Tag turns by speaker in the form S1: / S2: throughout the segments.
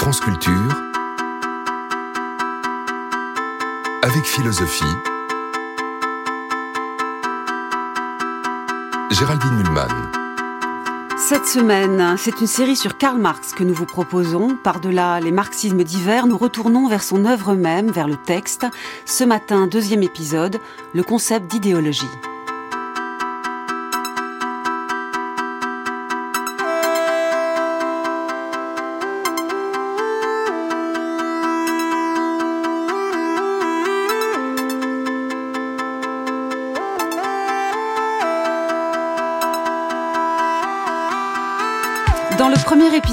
S1: France Culture, avec philosophie, Géraldine Mulman.
S2: Cette semaine, c'est une série sur Karl Marx que nous vous proposons. Par-delà les marxismes divers, nous retournons vers son œuvre même, vers le texte. Ce matin, deuxième épisode, le concept d'idéologie.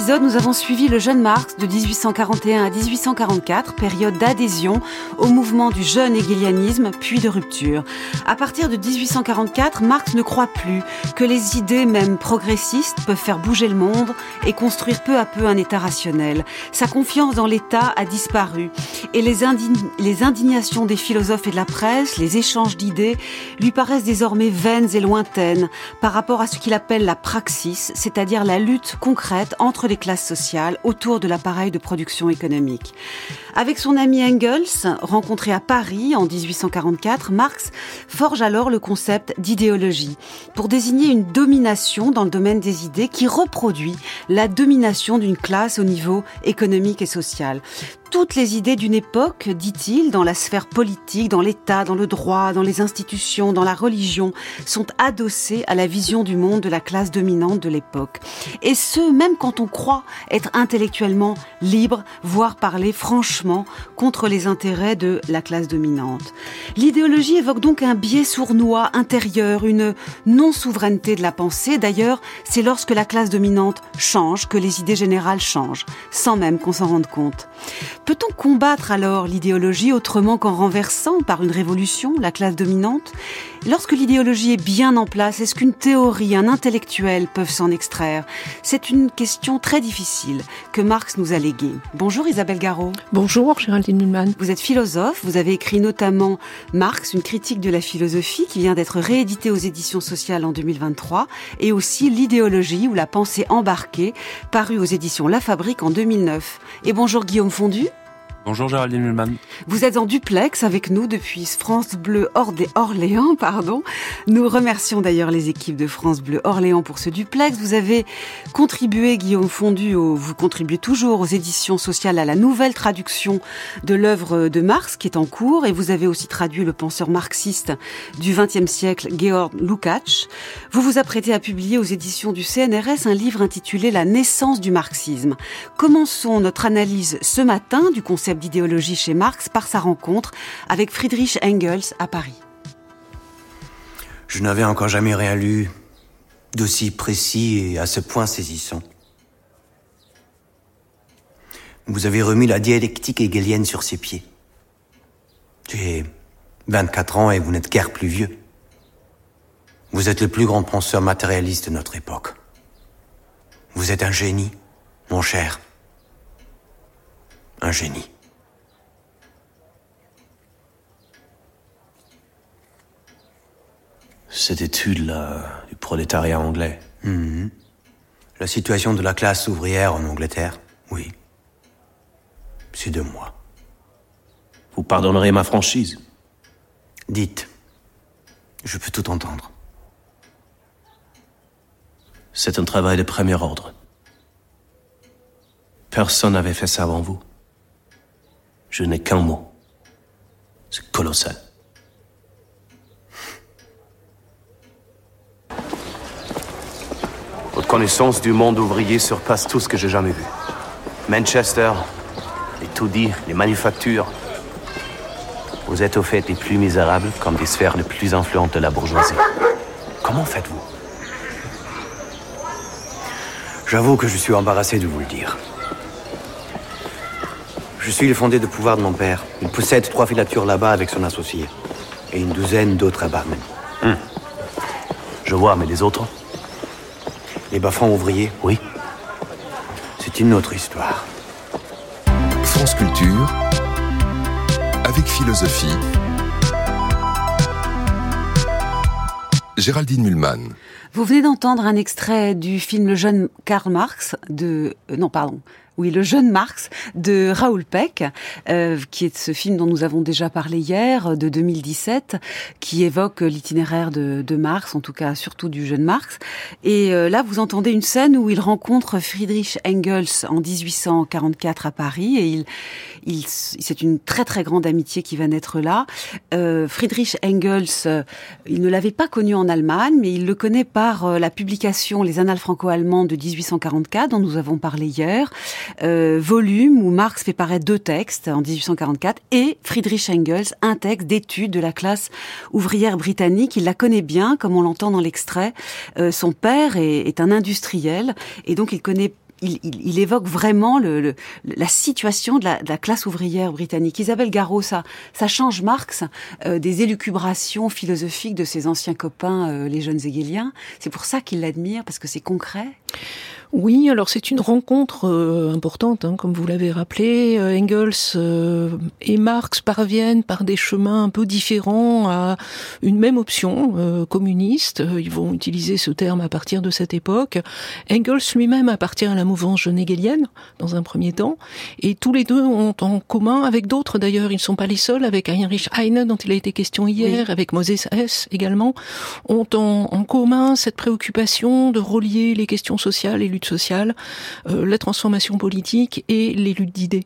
S2: Épisode, nous avons suivi le jeune Marx de 1841 à 1844, période d'adhésion au mouvement du jeune hegelianisme, puis de rupture. À partir de 1844, Marx ne croit plus que les idées, même progressistes, peuvent faire bouger le monde et construire peu à peu un État rationnel. Sa confiance dans l'État a disparu et les, indign- les indignations des philosophes et de la presse, les échanges d'idées, lui paraissent désormais vaines et lointaines par rapport à ce qu'il appelle la praxis, c'est-à-dire la lutte concrète entre les classes sociales autour de l'appareil de production économique. Avec son ami Engels, rencontré à Paris en 1844, Marx forge alors le concept d'idéologie pour désigner une domination dans le domaine des idées qui reproduit la domination d'une classe au niveau économique et social toutes les idées d'une époque, dit-il, dans la sphère politique, dans l'État, dans le droit, dans les institutions, dans la religion, sont adossées à la vision du monde de la classe dominante de l'époque. Et ce, même quand on croit être intellectuellement libre, voire parler franchement contre les intérêts de la classe dominante. L'idéologie évoque donc un biais sournois intérieur, une non-souveraineté de la pensée. D'ailleurs, c'est lorsque la classe dominante change que les idées générales changent, sans même qu'on s'en rende compte. Peut-on combattre alors l'idéologie autrement qu'en renversant par une révolution la classe dominante? Lorsque l'idéologie est bien en place, est-ce qu'une théorie, un intellectuel peuvent s'en extraire? C'est une question très difficile que Marx nous a léguée. Bonjour Isabelle Garot.
S3: Bonjour Géraldine Mulman.
S2: Vous êtes philosophe, vous avez écrit notamment Marx, une critique de la philosophie qui vient d'être rééditée aux éditions sociales en 2023 et aussi L'idéologie ou la pensée embarquée paru aux éditions La Fabrique en 2009. Et bonjour Guillaume Fondu.
S4: Bonjour Géraldine Mulman.
S2: Vous êtes en duplex avec nous depuis France Bleu Orléans, pardon. Nous remercions d'ailleurs les équipes de France Bleu Orléans pour ce duplex. Vous avez contribué, Guillaume Fondu, vous contribuez toujours aux éditions sociales à la nouvelle traduction de l'œuvre de Marx qui est en cours et vous avez aussi traduit le penseur marxiste du XXe siècle, Georg Lukács. Vous vous apprêtez à publier aux éditions du CNRS un livre intitulé La naissance du marxisme. Commençons notre analyse ce matin du concept d'idéologie chez Marx par sa rencontre avec Friedrich Engels à Paris.
S5: Je n'avais encore jamais rien lu d'aussi précis et à ce point saisissant. Vous avez remis la dialectique hegelienne sur ses pieds. J'ai 24 ans et vous n'êtes guère plus vieux. Vous êtes le plus grand penseur matérialiste de notre époque. Vous êtes un génie, mon cher. Un génie.
S6: Cette étude-là du prolétariat anglais.
S5: Mhm. La situation de la classe ouvrière en Angleterre, oui. C'est de moi.
S6: Vous pardonnerez ma franchise.
S5: Dites. Je peux tout entendre.
S6: C'est un travail de premier ordre. Personne n'avait fait ça avant vous. Je n'ai qu'un mot. C'est colossal. Votre connaissance du monde ouvrier surpasse tout ce que j'ai jamais vu. Manchester, les taudis, les manufactures. Vous êtes au fait les plus misérables comme des sphères les plus influentes de la bourgeoisie. Comment faites-vous?
S5: J'avoue que je suis embarrassé de vous le dire. Je suis le fondé de pouvoir de mon père. Il possède trois filatures là-bas avec son associé. Et une douzaine d'autres à barmen.
S6: Je vois, mais les autres?
S5: Les bas-fonds ouvriers,
S6: Oui.
S5: c'est une autre histoire.
S1: France Culture, avec philosophie, Géraldine Mulman.
S2: Vous venez d'entendre un extrait du film Le jeune Karl Marx de... euh, non, pardon. Oui, le jeune Marx de Raoul Peck, euh, qui est ce film dont nous avons déjà parlé hier, de 2017, qui évoque l'itinéraire de, de, Marx, en tout cas surtout du jeune Marx. Et euh, là, vous entendez une scène où il rencontre Friedrich Engels en 1844 à Paris, et il, il c'est une très très grande amitié qui va naître là. Euh, Friedrich Engels, euh, il ne l'avait pas connu en Allemagne, mais il le connaît par euh, la publication Les Annales franco-allemandes de 1844, dont nous avons parlé hier euh, volume où Marx fait paraître deux textes en 1844 et Friedrich Engels un texte d'étude de la classe ouvrière britannique. Il la connaît bien, comme on l'entend dans l'extrait. Euh, son père est, est, un industriel et donc il connaît il, il, évoque vraiment le, le, la situation de la, de la, classe ouvrière britannique. Isabelle Garot, ça, ça change Marx euh, des élucubrations philosophiques de ses anciens copains, euh, les jeunes hegeliens. C'est pour ça qu'il l'admire, parce que c'est concret.
S3: Oui, alors c'est une rencontre euh, importante, hein, comme vous l'avez rappelé. Euh, Engels euh, et Marx parviennent par des chemins un peu différents à une même option communiste. Ils vont utiliser ce terme à partir de cette époque. Engels lui-même appartient à la mouvance jeune hegelienne dans un premier temps, et tous les deux ont en commun, avec d'autres d'ailleurs, ils ne sont pas les seuls, avec Heinrich Heine dont il a été question hier, oui. avec Moses Hess également, ont en, en commun cette préoccupation de relier les questions sociales et lutte sociale, euh, la transformation politique et les luttes d'idées.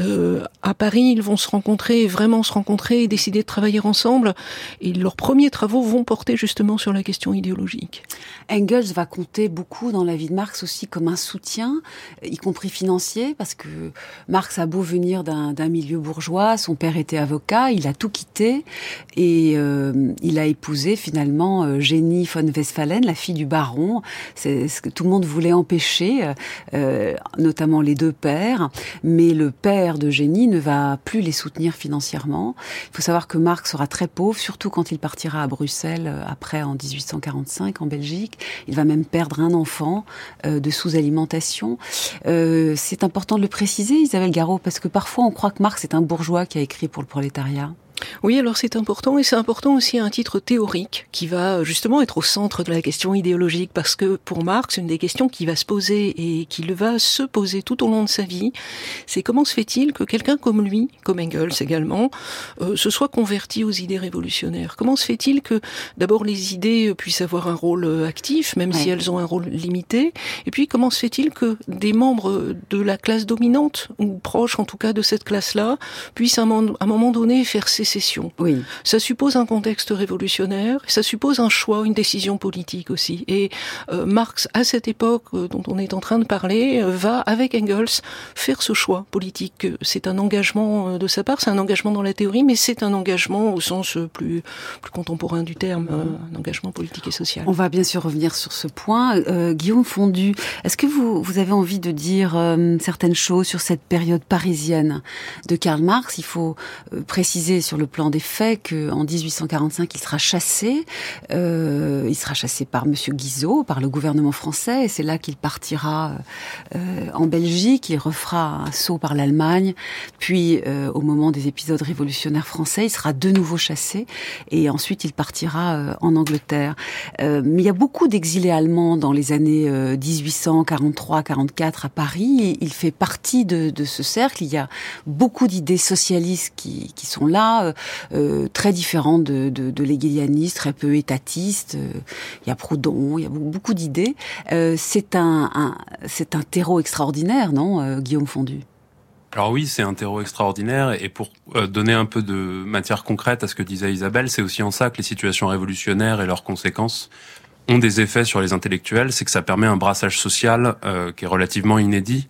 S3: Euh, à Paris, ils vont se rencontrer, vraiment se rencontrer et décider de travailler ensemble. Et leurs premiers travaux vont porter justement sur la question idéologique.
S2: Engels va compter beaucoup dans la vie de Marx aussi comme un soutien, y compris financier, parce que Marx a beau venir d'un milieu bourgeois, son père était avocat, il a tout quitté et euh, il a épousé finalement euh, Jenny von Westphalen, la fille du baron. C'est ce que tout le monde voulait empêcher, notamment les deux pères. Mais le père de Génie ne va plus les soutenir financièrement. Il faut savoir que Marx sera très pauvre, surtout quand il partira à Bruxelles après en 1845 en Belgique. Il va même perdre un enfant euh, de sous-alimentation. Euh, c'est important de le préciser, Isabelle Garot, parce que parfois on croit que Marx est un bourgeois qui a écrit pour le prolétariat.
S3: Oui, alors c'est important et c'est important aussi à un titre théorique qui va justement être au centre de la question idéologique parce que pour Marx, une des questions qui va se poser et qu'il va se poser tout au long de sa vie, c'est comment se fait-il que quelqu'un comme lui, comme Engels également, euh, se soit converti aux idées révolutionnaires? Comment se fait-il que d'abord les idées puissent avoir un rôle actif, même ouais. si elles ont un rôle limité Et puis comment se fait-il que des membres de la classe dominante, ou proches en tout cas de cette classe-là, puissent à un moment donné faire cesser sécession.
S2: Oui.
S3: Ça suppose un contexte révolutionnaire, ça suppose un choix, une décision politique aussi. Et euh, Marx, à cette époque euh, dont on est en train de parler, euh, va, avec Engels, faire ce choix politique. C'est un engagement de sa part, c'est un engagement dans la théorie, mais c'est un engagement au sens plus, plus contemporain du terme, un engagement politique et social.
S2: On va bien sûr revenir sur ce point. Guillaume Fondu, est-ce que vous, vous avez envie de dire certaines choses sur cette période parisienne de Karl Marx? Il faut préciser sur le plan des faits qu'en 1845, il sera chassé. Euh, il sera chassé par Monsieur Guizot, par le gouvernement français, et c'est là qu'il partira euh, en Belgique. Il refera un saut par l'Allemagne, puis euh, au moment des épisodes révolutionnaires français, il sera de nouveau chassé, et ensuite il partira euh, en Angleterre. mais il y a beaucoup d'exilés allemands dans les années 1843-44 à Paris. Il fait partie de, de, ce cercle. Il y a beaucoup d'idées socialistes qui, qui sont là euh, très différent de, de, très peu étatiste. Euh, il y a Proudhon, il y a beaucoup, d'idées. Euh, c'est un, un terreau extraordinaire, non, euh, Guillaume Fondu?
S4: Alors oui, c'est un terreau extraordinaire et pour euh, donner un peu de matière concrète à ce que disait Isabelle, c'est aussi en ça que les situations révolutionnaires et leurs conséquences ont des effets sur les intellectuels, c'est que ça permet un brassage social euh, qui est relativement inédit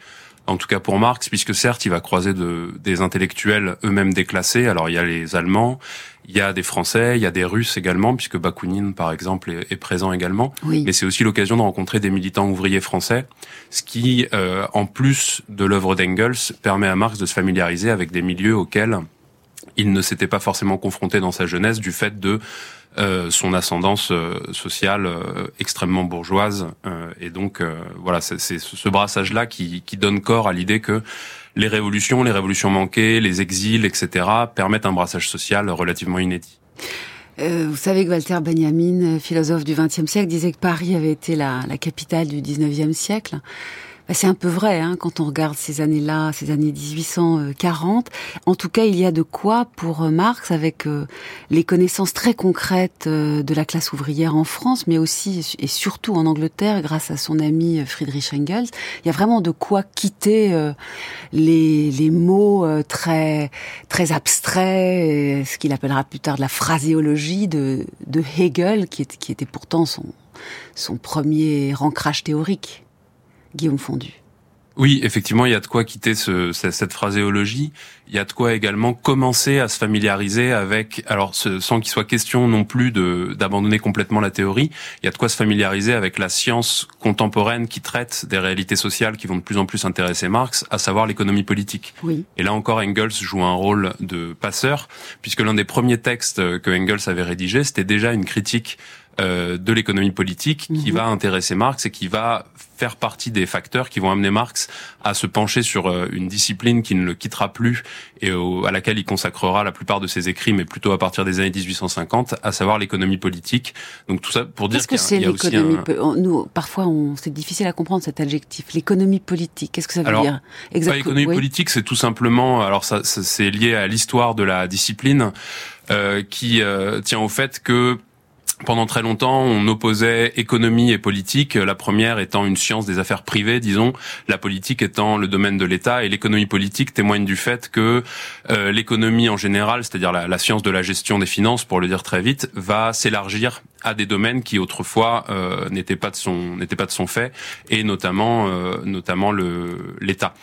S4: en tout cas pour Marx, puisque certes, il va croiser de, des intellectuels eux-mêmes déclassés. Alors il y a les Allemands, il y a des Français, il y a des Russes également, puisque Bakounine, par exemple, est, est présent également.
S2: Oui.
S4: Mais c'est aussi l'occasion de rencontrer des militants ouvriers français, ce qui, euh, en plus de l'œuvre d'Engels, permet à Marx de se familiariser avec des milieux auxquels il ne s'était pas forcément confronté dans sa jeunesse du fait de euh, son ascendance euh, sociale euh, extrêmement bourgeoise. et donc, voilà, c'est ce brassage-là qui, qui, donne corps à l'idée que les révolutions, les révolutions manquées, les exils, etc., permettent un brassage social relativement inédit.
S2: Euh, vous savez que Walter Benjamin, philosophe du XXe siècle, disait que Paris avait été la, la capitale du XIXe siècle c'est un peu vrai hein, quand on regarde ces années-là, ces années 1840. En tout cas, il y a de quoi pour euh, Marx, avec euh, les connaissances très concrètes euh, de la classe ouvrière en France, mais aussi et surtout en Angleterre, grâce à son ami Friedrich Engels. Il y a vraiment de quoi quitter les, mots très très abstraits, ce qu'il appellera plus tard de la phraséologie de, Hegel, qui, était pourtant son son premier ancrage théorique. Guillaume Fondu.
S4: Oui, effectivement, il y a de quoi quitter ce, cette phraséologie. Il y a de quoi également commencer à se familiariser avec, alors sans qu'il soit question non plus d'abandonner complètement la théorie, il y a de quoi se familiariser avec la science contemporaine qui traite des réalités sociales qui vont de plus en plus intéresser Marx, à savoir l'économie politique.
S2: Oui.
S4: Et là encore, Engels joue un rôle de passeur, puisque l'un des premiers textes que Engels avait rédigé, c'était déjà une critique euh, de l'économie politique qui mhm. va intéresser Marx et qui va faire partie des facteurs qui vont amener Marx à se pencher sur euh, une discipline qui ne le quittera plus et à laquelle il consacrera la plupart de ses écrits, mais plutôt à partir des années 1850, à savoir l'économie politique. Donc tout ça pour dire
S2: qu'il y, a, aussi un... Nous, parfois, on... c'est difficile à comprendre cet adjectif, l'économie politique. Qu'est-ce que ça veut dire
S4: Exactement? L'économie politique, c'est tout simplement, alors ça, c'est lié à l'histoire de la discipline. Euh, qui euh, tient au fait que pendant très longtemps, on opposait économie et politique, la première étant une science des affaires privées, disons, la politique étant le domaine de l'État, et l'économie politique témoigne du fait que euh, l'économie en général, c'est-à-dire la, science de la gestion des finances, pour le dire très vite, va s'élargir à des domaines qui autrefois euh, n'étaient pas de son n'étaient pas de son fait, et notamment euh, notamment l'État.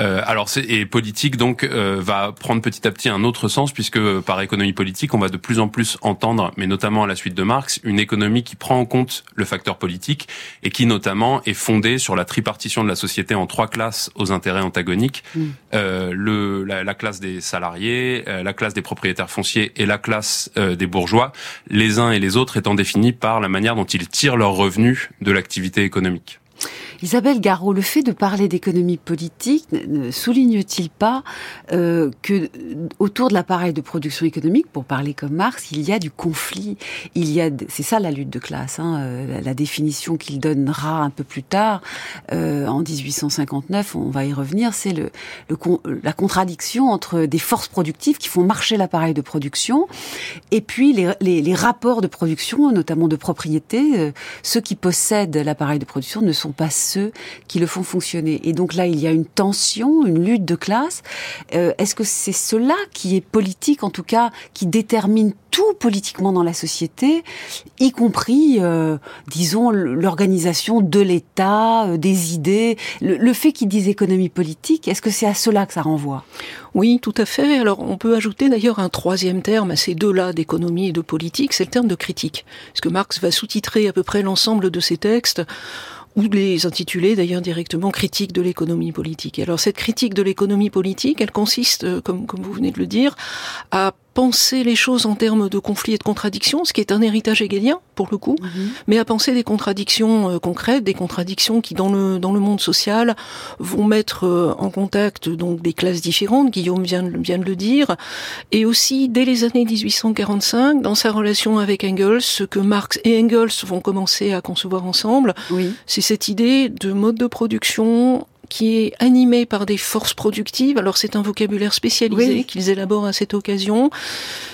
S4: Euh, alors, et politique donc euh, va prendre petit à petit un autre sens puisque euh, par économie politique, on va de plus en plus entendre, mais notamment à la suite de Marx, une économie qui prend en compte le facteur politique et qui notamment est fondée sur la tripartition de la société en trois classes aux intérêts antagoniques mm. le la, la, classe des salariés, la classe des propriétaires fonciers et la classe des bourgeois, les uns et les autres étant définis par la manière dont ils tirent leurs revenus de l'activité économique.
S2: Isabelle Garot, le fait de parler d'économie politique ne souligne-t-il pas euh, que autour de l'appareil de production économique, pour parler comme Marx, il y a du conflit, il y a, c'est ça la lutte de classe, hein, euh, la, définition qu'il donnera un peu plus tard euh, en 1859, on va y revenir, c'est le, le, la contradiction entre des forces productives qui font marcher l'appareil de production et puis les, les, rapports de production, notamment de propriété. Euh, ceux qui possèdent l'appareil de production ne sont pas ceux qui le font fonctionner. Et donc là, il y a une tension, une lutte de classe. Euh, est-ce que c'est cela qui est politique, en tout cas, qui détermine tout politiquement dans la société, y compris, euh, disons, l'organisation de l'État, euh, des idées, le, fait qu'ils disent économie politique, est-ce que c'est à cela que ça renvoie?
S3: Oui, tout à fait. Alors on peut ajouter d'ailleurs un troisième terme à ces deux-là d'économie et de politique, c'est le terme de critique. Parce que Marx va sous-titrer à peu près l'ensemble de ses textes ou les intituler d'ailleurs directement critique de l'économie politique. alors cette critique de l'économie politique, elle consiste, euh, comme, comme vous venez de le dire, à penser les choses en termes de conflits et de contradictions, ce qui est un héritage hegelien pour le coup, mhm. mais à penser des contradictions euh, concrètes, des contradictions qui dans le dans le monde social vont mettre euh, en contact donc des classes différentes. Guillaume vient, vient de le dire, et aussi dès les années 1845, dans sa relation avec Engels, ce que Marx et Engels vont commencer à concevoir ensemble, oui. c'est cette idée de mode de production qui est animé par des forces productives. Alors c'est un vocabulaire spécialisé qu'ils élaborent à cette occasion.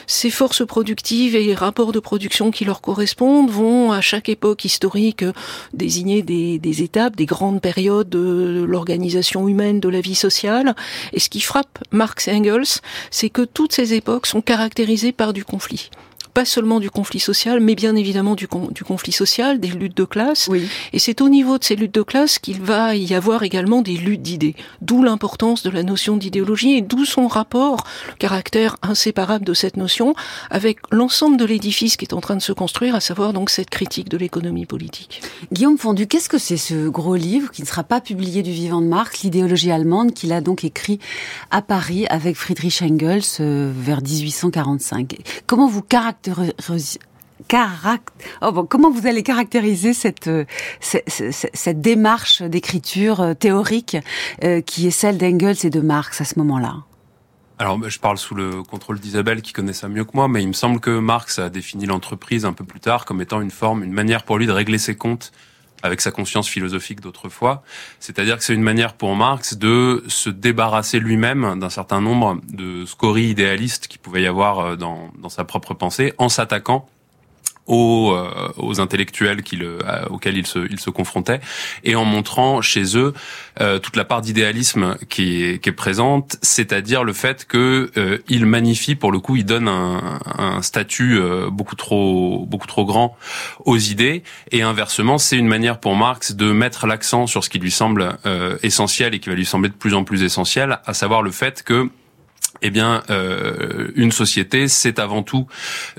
S3: Ces forces productives et les rapports de production qui leur correspondent vont à chaque époque historique désigner des, des étapes, des grandes périodes de l'organisation humaine de la vie sociale. Et ce qui frappe Marx et Engels, c'est que toutes ces époques sont caractérisées par du conflit pas seulement du conflit social, mais bien évidemment du, du conflit social, des luttes de classe. Oui. Et c'est au niveau de ces luttes de classe qu'il va y avoir également des luttes d'idées. D'où l'importance de la notion d'idéologie et d'où son rapport, le caractère inséparable de cette notion, avec l'ensemble de l'édifice qui est en train de se construire, à savoir donc cette critique de l'économie politique.
S2: Guillaume Fondu, qu'est-ce que c'est ce gros livre qui ne sera pas publié du vivant de Marx, l'idéologie allemande, qu'il a donc écrit à Paris avec Friedrich Engels euh, vers 1845 Comment vous caractérisez oh comment vous allez caractériser cette, euh, cette, démarche d'écriture euh, théorique euh, qui est celle d'Engels et de Marx à ce moment-là?
S4: Alors, je parle sous le contrôle d'Isabelle qui connaît ça mieux que moi, mais il me semble que Marx a défini l'entreprise un peu plus tard comme étant une forme, une manière pour lui de régler ses comptes avec sa conscience philosophique d'autrefois. C'est-à-dire que c'est une manière pour Marx de se débarrasser lui-même d'un certain nombre de scories idéalistes qui pouvait y avoir euh, dans, dans sa propre pensée en s'attaquant aux, euh, aux intellectuels euh, auxquels ils se, ils se confrontaient et en montrant chez eux euh, toute la part d'idéalisme qui est, qui est présente, c'est-à-dire le fait que euh, il magnifie pour le coup, il donne un, un statut beaucoup trop beaucoup trop grand aux idées et inversement, c'est une manière pour Marx de mettre l'accent sur ce qui lui semble essentiel et qui va lui sembler de plus en plus essentiel, à savoir le fait que eh bien, euh, une société, c'est avant tout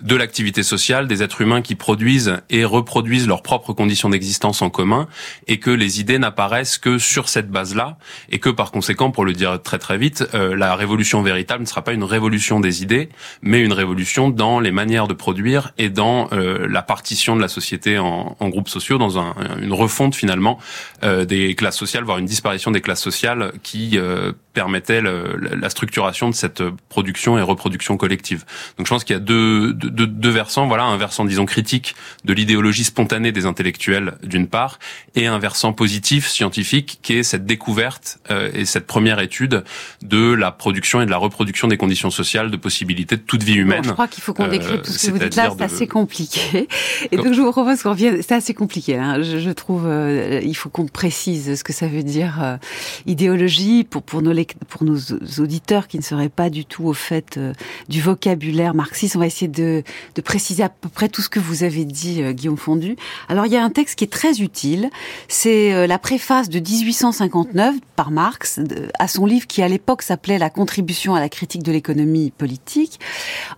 S4: de l'activité sociale, des êtres humains qui produisent et reproduisent leurs propres conditions d'existence en commun, et que les idées n'apparaissent que sur cette base-là, et que par conséquent, pour le dire très très vite, euh, la révolution véritable ne sera pas une révolution des idées, mais une révolution dans les manières de produire et dans euh, la partition de la société en, en groupes sociaux, dans un, une refonte finalement euh, des classes sociales, voire une disparition des classes sociales qui euh, permettait le, la structuration de cette production et reproduction collective. Donc je pense qu'il y a deux, deux, deux, versants. Voilà, un versant disons critique de l'idéologie spontanée des intellectuels d'une part, et un versant positif scientifique qui est cette découverte euh, et cette première étude de la production et de la reproduction des conditions sociales, de possibilités de toute vie humaine. Bon,
S2: je crois qu'il faut qu'on décrive tout ce que vous dites là, c'est assez compliqué. Et donc je vous propose qu'on revienne. C'est assez compliqué. Hein. Je, je, trouve euh, il faut qu'on précise ce que ça veut dire euh, idéologie pour pour nos pour nos auditeurs qui ne seraient pas du tout au fait euh, du vocabulaire marxiste, on va essayer de, de, préciser à peu près tout ce que vous avez dit, euh, Guillaume Fondu. Alors, il y a un texte qui est très utile. C'est euh, la préface de 1859 par Marx à son livre qui, à l'époque, s'appelait La contribution à la critique de l'économie politique.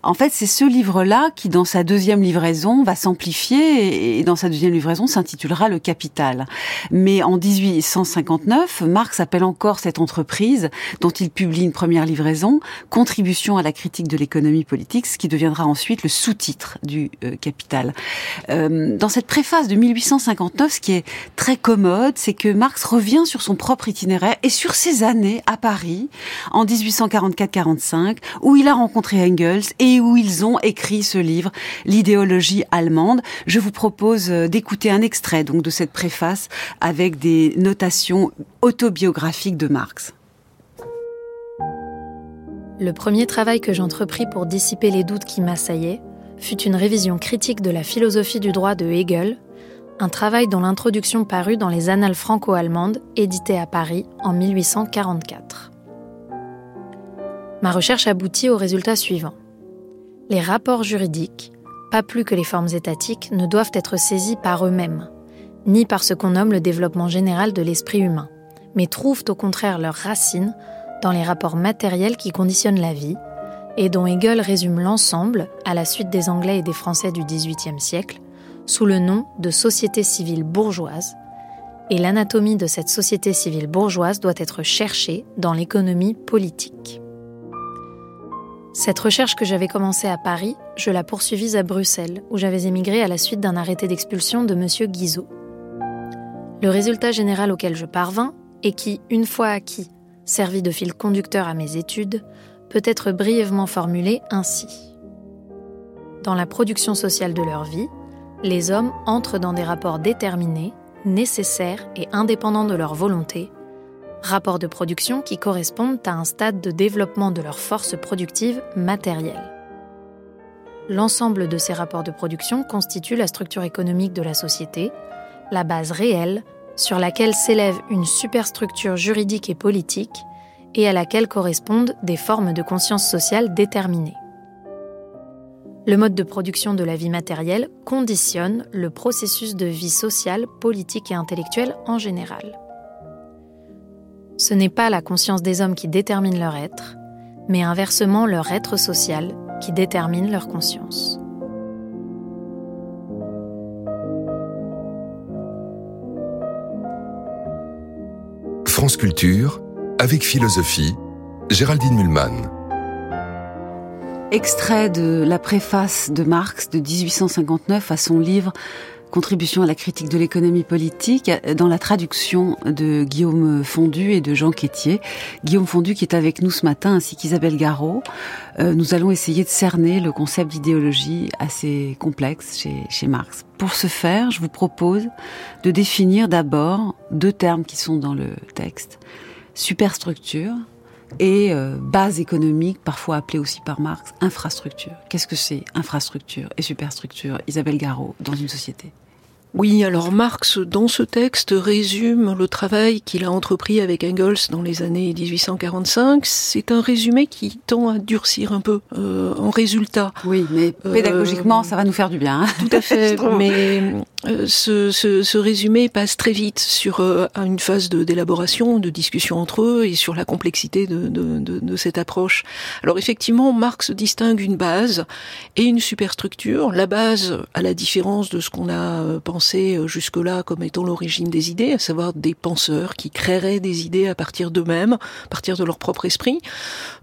S2: En fait, c'est ce livre-là qui, dans sa deuxième livraison, va s'amplifier et, dans sa deuxième livraison s'intitulera Le Capital. Mais en 1859, Marx appelle encore cette entreprise dont il publie une première livraison, Contribution à la critique de l'économie politique, ce qui deviendra ensuite le sous-titre du euh, Capital. Euh, dans cette préface de 1859, ce qui est très commode, c'est que Marx revient sur son propre itinéraire et sur ses années à Paris en 1844-45, où il a rencontré Engels et où ils ont écrit ce livre, L'idéologie allemande. Je vous propose euh, d'écouter un extrait donc de cette préface avec des notations autobiographiques de Marx.
S7: Le premier travail que j'entrepris pour dissiper les doutes qui m'assaillaient fut une révision critique de la philosophie du droit de Hegel, un travail dont l'introduction parut dans les Annales franco-allemandes, éditées à Paris en 1844. Ma recherche aboutit au résultat suivant. Les rapports juridiques, pas plus que les formes étatiques, ne doivent être saisis par eux-mêmes, ni par ce qu'on nomme le développement général de l'esprit humain, mais trouvent au contraire leurs racines dans les rapports matériels qui conditionnent la vie, et dont Hegel résume l'ensemble, à la suite des Anglais et des Français du XVIIIe siècle, sous le nom de société civile bourgeoise, et l'anatomie de cette société civile bourgeoise doit être cherchée dans l'économie politique. Cette recherche que j'avais commencée à Paris, je la poursuivis à Bruxelles, où j'avais émigré à la suite d'un arrêté d'expulsion de M. Guizot. Le résultat général auquel je parvins, et qui, une fois acquis, servi de fil conducteur à mes études, peut être brièvement formulé ainsi. Dans la production sociale de leur vie, les hommes entrent dans des rapports déterminés, nécessaires et indépendants de leur volonté, rapports de production qui correspondent à un stade de développement de leur force productive matérielle. L'ensemble de ces rapports de production constitue la structure économique de la société, la base réelle sur laquelle s'élève une superstructure juridique et politique et à laquelle correspondent des formes de conscience sociale déterminées. Le mode de production de la vie matérielle conditionne le processus de vie sociale, politique et intellectuelle en général. Ce n'est pas la conscience des hommes qui détermine leur être, mais inversement leur être social qui détermine leur conscience.
S1: France Culture, avec philosophie, Géraldine Mulman.
S2: Extrait de la préface de Marx de 1859 à son livre contribution à la critique de l'économie politique dans la traduction de Guillaume Fondu et de Jean Quétier. Guillaume Fondu qui est avec nous ce matin ainsi qu'Isabelle Garot. Euh, nous allons essayer de cerner le concept d'idéologie assez complexe chez, chez Marx. Pour ce faire, je vous propose de définir d'abord deux termes qui sont dans le texte. Superstructure et euh, base économique, parfois appelée aussi par Marx, infrastructure. Qu'est-ce que c'est infrastructure et superstructure, Isabelle Garot, dans une société?
S3: Oui, alors Marx, dans ce texte, résume le travail qu'il a entrepris avec Engels dans les années 1845. C'est un résumé qui tend à durcir un peu euh, en résultat.
S2: Oui, mais euh, pédagogiquement, ça va nous faire du bien. Hein
S3: tout à fait, mais euh, ce, ce, ce, résumé passe très vite sur euh, une phase d'élaboration, de, discussion entre eux et sur la complexité de, de, de, cette approche. Alors effectivement, Marx distingue une base et une superstructure. La base, à la différence de ce qu'on a pensé euh, jusque-là comme étant l'origine des idées, à savoir des penseurs qui créeraient des idées à partir d'eux-mêmes, à partir de leur propre esprit.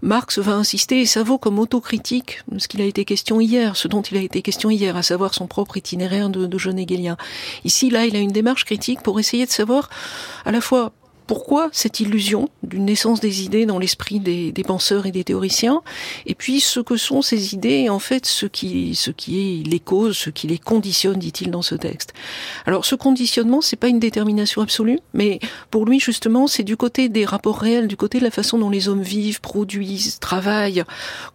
S3: Marx va insister, et ça vaut comme autocritique, ce qu'il a été question hier, ce dont il a été question hier, à savoir son propre itinéraire de, de jeune hegelien. Ici, là, il a une démarche critique pour essayer de savoir à la fois pourquoi cette illusion d'une naissance des idées dans l'esprit des, des, penseurs et des théoriciens, et puis ce que sont ces idées, en fait ce qui, ce qui est les causes, ce qui les conditionne, dit-il dans ce texte. Alors ce conditionnement, c'est pas une détermination absolue, mais pour lui justement, c'est du côté des rapports réels, du côté de la façon dont les hommes vivent, produisent, travaillent,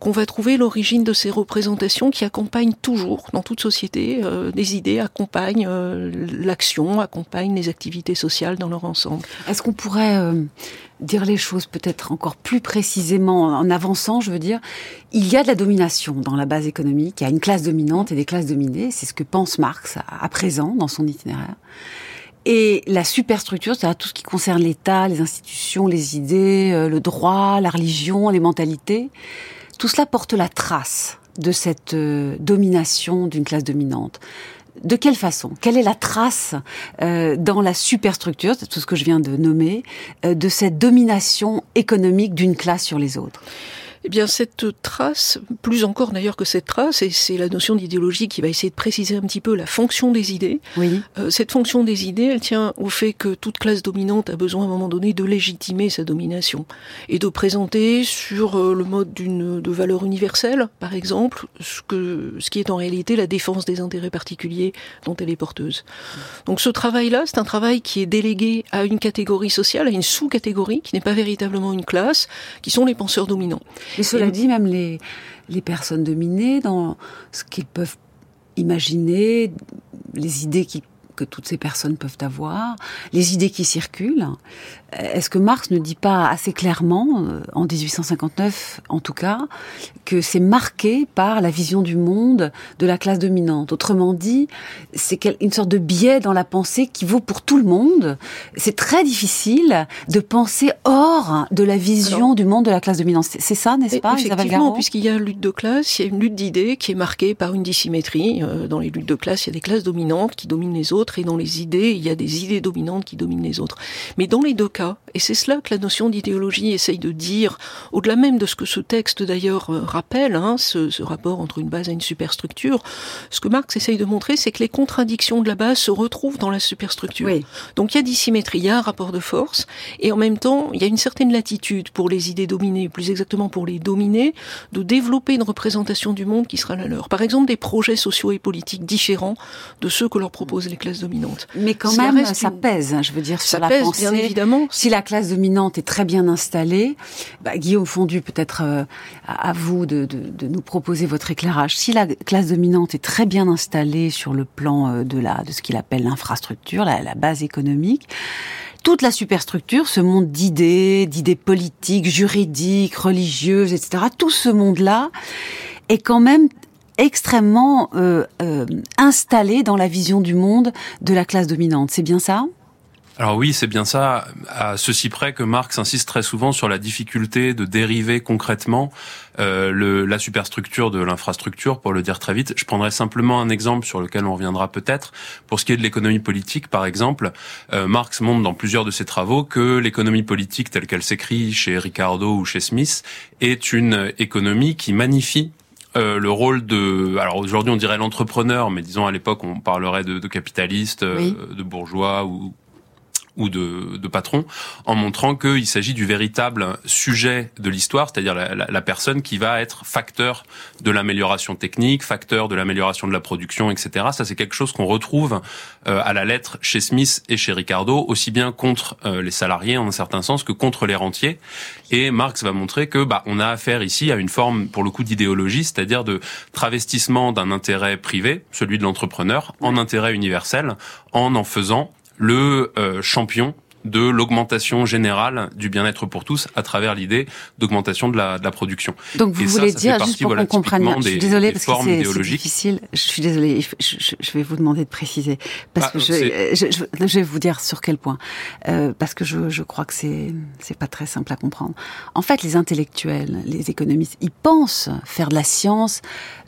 S3: qu'on va trouver l'origine de ces représentations qui accompagnent toujours, dans toute société, euh, des idées accompagnent euh, l'action, accompagnent les activités sociales dans leur ensemble.
S2: Pourrait euh, dire les choses peut-être encore plus précisément en avançant, je veux dire, il y a de la domination dans la base économique, il y a une classe dominante et des classes dominées, c'est ce que pense Marx à, présent dans son itinéraire. Et la superstructure, c'est-à-dire tout ce qui concerne l'État, les institutions, les idées, euh, le droit, la religion, les mentalités, tout cela porte la trace de cette euh, domination d'une classe dominante de quelle façon? Quelle est la trace euh, dans la superstructure, c'est tout ce que je viens de nommer, euh, de cette domination économique d'une classe sur les autres?
S3: Eh bien, cette trace, plus encore d'ailleurs que cette trace, et c'est la notion d'idéologie qui va essayer de préciser un petit peu la fonction des idées.
S2: Oui.
S3: Euh, cette fonction des idées, elle tient au fait que toute classe dominante a besoin à un moment donné de légitimer sa domination et de présenter sur euh, le mode d'une de valeur universelle, par exemple, ce que ce qui est en réalité la défense des intérêts particuliers dont elle est porteuse. Donc, ce travail-là, c'est un travail qui est délégué à une catégorie sociale, à une sous-catégorie qui n'est pas véritablement une classe, qui sont les penseurs dominants.
S2: Mais cela dit, même les, les personnes dominées, dans ce qu'ils peuvent imaginer, les idées qui que toutes ces personnes peuvent avoir, les idées qui circulent. Est-ce que Marx ne dit pas assez clairement, euh, en 1859 en tout cas, que c'est marqué par la vision du monde de la classe dominante? Autrement dit, c'est une sorte de biais dans la pensée qui vaut pour tout le monde. C'est très difficile de penser hors de la vision du monde de la classe dominante. C'est ça, n'est-ce pas
S3: Effectivement, puisqu'il y a une lutte de classe, il y a une lutte d'idées qui est marquée par une dissymétrie. Euh, dans les luttes de classe, il y a des classes dominantes qui dominent les autres et dans les idées, il y a des idées dominantes qui dominent les autres. Mais dans les deux cas, et c'est cela que la notion d'idéologie essaye de dire, au-delà même de ce que ce texte d'ailleurs euh, rappelle, hein, ce, ce, rapport entre une base et une superstructure, ce que Marx essaye de montrer, c'est que les contradictions de la base se retrouvent dans la superstructure.
S2: Oui.
S3: Donc il y a dissymétrie, il y a un rapport de force, et en même temps, il y a une certaine latitude pour les idées dominées, plus exactement pour les dominés, de développer une représentation du monde qui sera la leur. Par exemple, des projets sociaux et politiques différents de ceux que leur proposent les classes dominantes.
S2: Mais quand même, ça pèse, hein, je veux dire,
S3: ça
S2: sur
S3: pèse,
S2: pensée.
S3: bien évidemment.
S2: Si la classe dominante est très bien installée, bah, Guillaume Fondu, peut-être euh, à vous de, nous proposer votre éclairage. Si la classe dominante est très bien installée sur le plan euh, de ce qu'il appelle l'infrastructure, la, la base économique, toute la superstructure, ce monde d'idées, d'idées politiques, juridiques, religieuses, etc., tout ce monde-là est quand même extrêmement euh, euh, installé dans la vision du monde de la classe dominante. C'est bien ça?
S4: Alors oui, c'est bien ça, à ceci près que Marx insiste très souvent sur la difficulté de dériver concrètement euh, le, la superstructure de l'infrastructure, pour le dire très vite. Je prendrai simplement un exemple sur lequel on reviendra peut-être. Pour ce qui est de l'économie politique, par exemple, euh, Marx montre dans plusieurs de ses travaux que l'économie politique telle qu'elle s'écrit chez Ricardo ou chez Smith est une économie qui magnifie euh, le rôle de, alors aujourd'hui on dirait l'entrepreneur, mais disons à l'époque on parlerait de, de capitaliste, euh, de bourgeois ou ou de, de patron, en montrant qu'il s'agit du véritable sujet de l'histoire, c'est-à-dire la, la, personne qui va être facteur de l'amélioration technique, facteur de l'amélioration de la production, etc. Ça, c'est quelque chose qu'on retrouve euh, à la lettre chez Smith et chez Ricardo, aussi bien contre euh, les salariés en un certain sens que contre les rentiers. Et Marx va montrer que bah, on a affaire ici à une forme, pour le coup, d'idéologie, c'est-à-dire de travestissement d'un intérêt privé, celui de l'entrepreneur, en intérêt universel, en en faisant le euh, champion de l'augmentation générale du bien-être pour tous à travers l'idée d'augmentation de la, de la production.
S2: Donc vous voulez dire, juste pour qu'on comprenne bien, je suis désolée parce que c'est difficile, je suis désolée, je, je, vais vous demander de préciser, parce bah, que je, je, vais vous dire sur quel point, euh, parce que je, je crois que c'est c'est pas très simple à comprendre. En fait, les intellectuels, les économistes, ils pensent faire de la science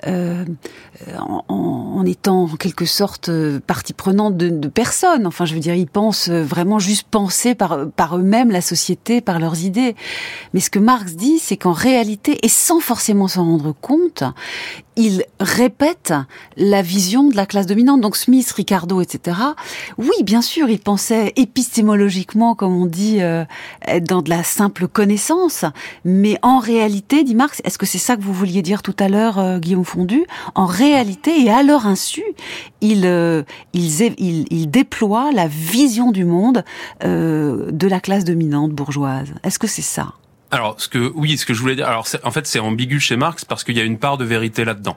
S2: euh, en, en, étant en quelque sorte euh, partie prenante de, de personne. Enfin, je veux dire, ils pensent vraiment juste penser par, eux-mêmes la société, par leurs idées. Mais ce que Marx dit, c'est qu'en réalité, et sans forcément s'en rendre compte, il répète la vision de la classe dominante. Donc Smith, Ricardo, etc. Oui, bien sûr, il pensait épistémologiquement, comme on dit, euh, dans de la simple connaissance. Mais en réalité, dit Marx, est-ce que c'est ça que vous vouliez dire tout à l'heure, euh, Guillaume Fondu? En réalité, et à leur insu, il, euh, il, il, il, déploie la vision du monde euh, de la classe dominante bourgeoise. Est-ce que c'est ça?
S4: Alors, ce que oui, ce que je voulais dire, alors en fait, c'est ambigu chez Marx parce qu'il y a une part de vérité là-dedans.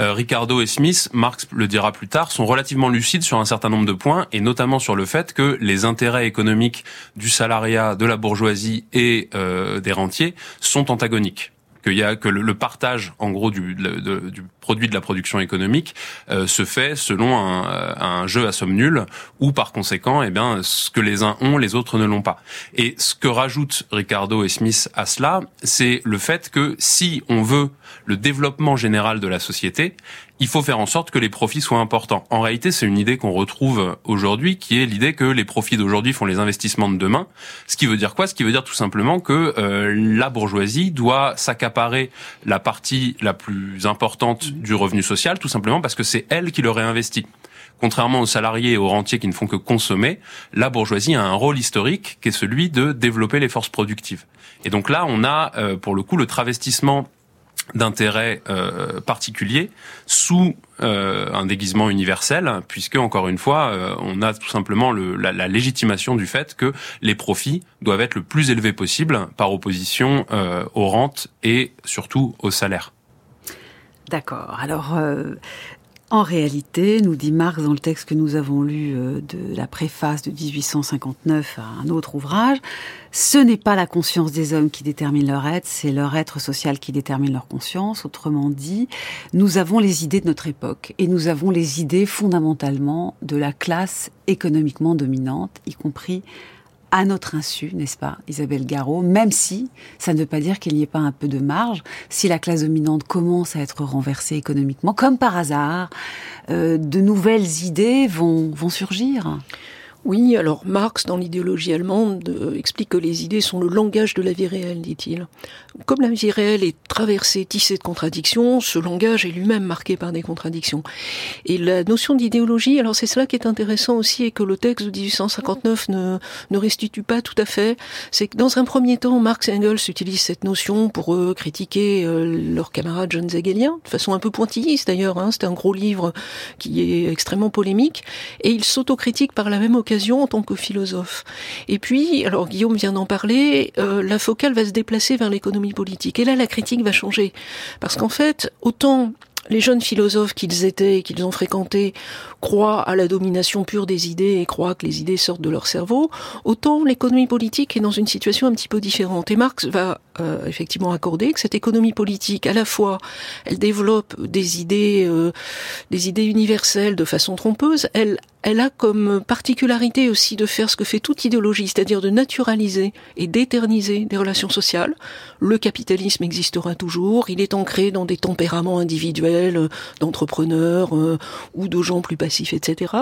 S4: Euh, Ricardo et Smith, Marx le dira plus tard, sont relativement lucides sur un certain nombre de points, et notamment sur le fait que les intérêts économiques du salariat, de la bourgeoisie et euh, des rentiers sont antagoniques qu'il y a que le, partage en gros du, du, produit de la production économique euh, se fait selon un, euh, un, jeu à somme nulle où par conséquent eh bien ce que les uns ont les autres ne l'ont pas. Et ce que rajoutent Ricardo et Smith à cela c'est le fait que si on veut le développement général de la société il faut faire en sorte que les profits soient importants. En réalité, c'est une idée qu'on retrouve aujourd'hui, qui est l'idée que les profits d'aujourd'hui font les investissements de demain. Ce qui veut dire quoi? Ce qui veut dire tout simplement que euh, la bourgeoisie doit s'accaparer la partie la plus importante du revenu social, tout simplement parce que c'est elle qui le réinvestit. Contrairement aux salariés et aux rentiers qui ne font que consommer, la bourgeoisie a un rôle historique qui est celui de développer les forces productives. Et donc là, on a euh, pour le coup le travestissement d'intérêt euh, particulier sous euh, un déguisement universel, puisque encore une fois, euh, on a tout simplement le, la, la, légitimation du fait que les profits doivent être le plus élevés possible par opposition aux rentes et surtout aux salaires.
S2: D'accord. Alors, en réalité, nous dit Marx dans le texte que nous avons lu euh, de la préface de 1859 à un autre ouvrage, ce n'est pas la conscience des hommes qui détermine leur être, c'est leur être social qui détermine leur conscience. Autrement dit, nous avons les idées de notre époque et nous avons les idées fondamentalement de la classe économiquement dominante, y compris à notre insu, n'est-ce pas, Isabelle Garot, même si ça ne veut pas dire qu'il n'y ait pas un peu de marge, si la classe dominante commence à être renversée économiquement, comme par hasard, euh, de nouvelles idées vont, vont surgir.
S3: Oui, alors Marx, dans l'idéologie allemande, euh, explique que les idées sont le langage de la vie réelle, dit-il. Comme la vie réelle est traversée, tissée de contradictions, ce langage est lui-même marqué par des contradictions. Et la notion d'idéologie, alors c'est cela qui est intéressant aussi et que le texte de 1859 ne, ne restitue pas tout à fait, c'est que dans un premier temps, Marx et Engels utilisent cette notion pour euh, critiquer euh, leurs camarades jeunes hegeliens, de façon un peu pointilliste d'ailleurs, hein, c'est un gros livre qui est extrêmement polémique, et ils s'autocritiquent par la même occasion en tant que philosophe. Et puis, alors Guillaume vient d'en parler, euh, la focale va se déplacer vers l'économie politique. Et là, la critique va changer. Parce qu'en fait, autant les jeunes philosophes qu'ils étaient et qu'ils ont fréquentés croient à la domination pure des idées et croient que les idées sortent de leur cerveau, autant l'économie politique est dans une situation un petit peu différente. Et Marx va euh, effectivement accorder que cette économie politique, à la fois, elle développe des idées, euh, des idées universelles de façon trompeuse, elle elle a comme particularité aussi de faire ce que fait toute idéologie, c'est-à-dire de naturaliser et d'éterniser des relations sociales. Le capitalisme existera toujours, il est ancré dans des tempéraments individuels euh, d'entrepreneurs euh, ou de gens plus passifs, etc.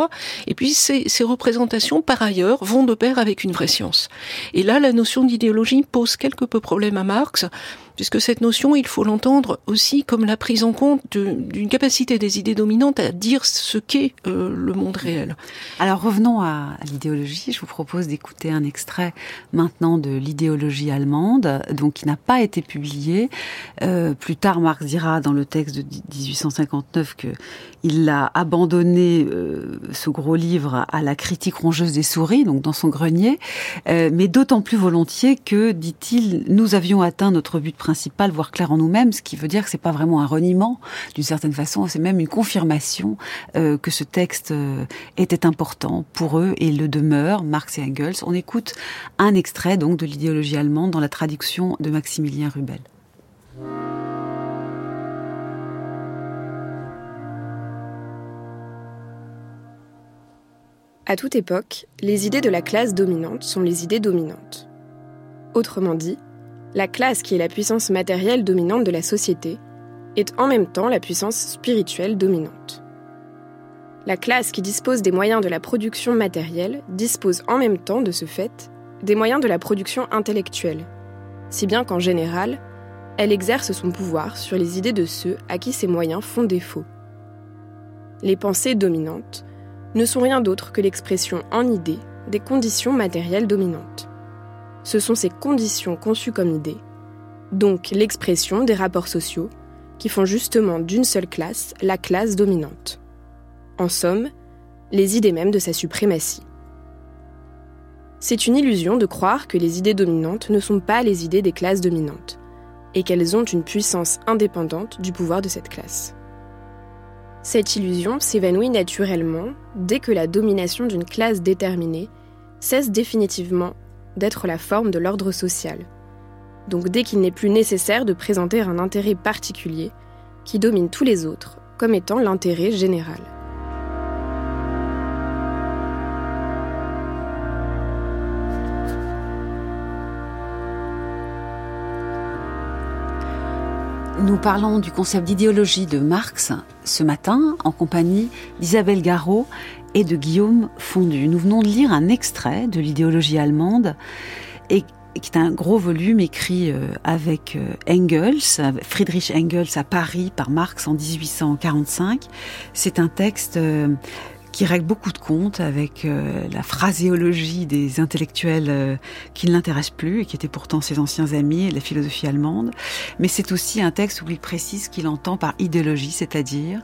S3: Et puis ces, ces représentations, par ailleurs, vont de pair avec une vraie science. Et là, la notion d'idéologie pose quelque peu problème à Marx, puisque cette notion, il faut l'entendre aussi comme la prise en compte d'une capacité des idées dominantes à dire ce qu'est euh, le monde réel.
S2: Alors revenons à, l'idéologie. Je vous propose d'écouter un extrait maintenant de l'idéologie allemande, donc qui n'a pas été publié. Euh, plus tard, Marx dira dans le texte de 1859 que il a abandonné euh, ce gros livre à la critique rongeuse des souris, donc dans son grenier, mais d'autant plus volontiers que, dit-il, nous avions atteint notre but principal, voire clair en nous-mêmes, ce qui veut dire que c'est pas vraiment un reniement, d'une certaine façon, c'est même une confirmation euh, que ce texte était important pour eux et le demeure, Marx et Engels. On écoute un extrait donc de l'idéologie allemande dans la traduction de Maximilien Rubel.
S8: À toute époque, les idées de la classe dominante sont les idées dominantes. Autrement dit, la classe qui est la puissance matérielle dominante de la société est en même temps la puissance spirituelle dominante. La classe qui dispose des moyens de la production matérielle dispose en même temps de ce fait des moyens de la production intellectuelle, si bien qu'en général, elle exerce son pouvoir sur les idées de ceux à qui ces moyens font défaut. Les pensées dominantes ne sont rien d'autre que l'expression en idée des conditions matérielles dominantes. Ce sont ces conditions conçues comme idées, donc l'expression des rapports sociaux, qui font justement d'une seule classe la classe dominante. En somme, les idées mêmes de sa suprématie. C'est une illusion de croire que les idées dominantes ne sont pas les idées des classes dominantes, et qu'elles ont une puissance indépendante du pouvoir de cette classe. Cette illusion s'évanouit naturellement dès que la domination d'une classe déterminée cesse définitivement d'être la forme de l'ordre social. Donc dès qu'il n'est plus nécessaire de présenter un intérêt particulier qui domine tous les autres comme étant l'intérêt général.
S2: Nous parlons du concept d'idéologie de Marx ce matin en compagnie d'Isabelle Garot et de Guillaume Fondu. Nous venons de lire un extrait de l'idéologie allemande et qui est un gros volume écrit euh, avec euh, Engels, Friedrich Engels à Paris par Marx en 1845. C'est un texte euh, qui règle beaucoup de comptes avec euh, la phraséologie des intellectuels euh, qui ne l'intéressent plus et qui étaient pourtant ses anciens amis et la philosophie allemande. Mais c'est aussi un texte où il précise qu'il entend par idéologie, c'est-à-dire,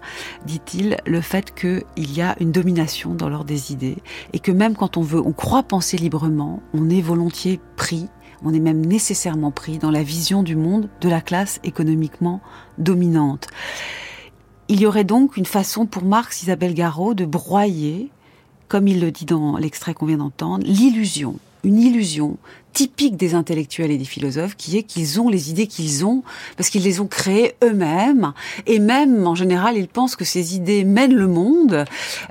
S2: dit-il, le fait qu'il y a une domination dans l'ordre des idées et que même quand on veut, on croit penser librement, on est volontiers pris on est même nécessairement pris dans la vision du monde de la classe économiquement dominante. Il y aurait donc une façon pour Marx, Isabelle Garot, de broyer, comme il le dit dans l'extrait qu'on vient d'entendre, l'illusion, une illusion typique des intellectuels et des philosophes, qui est qu'ils ont les idées qu'ils ont parce qu'ils les ont créées eux-mêmes, et même en général ils pensent que ces idées mènent le monde,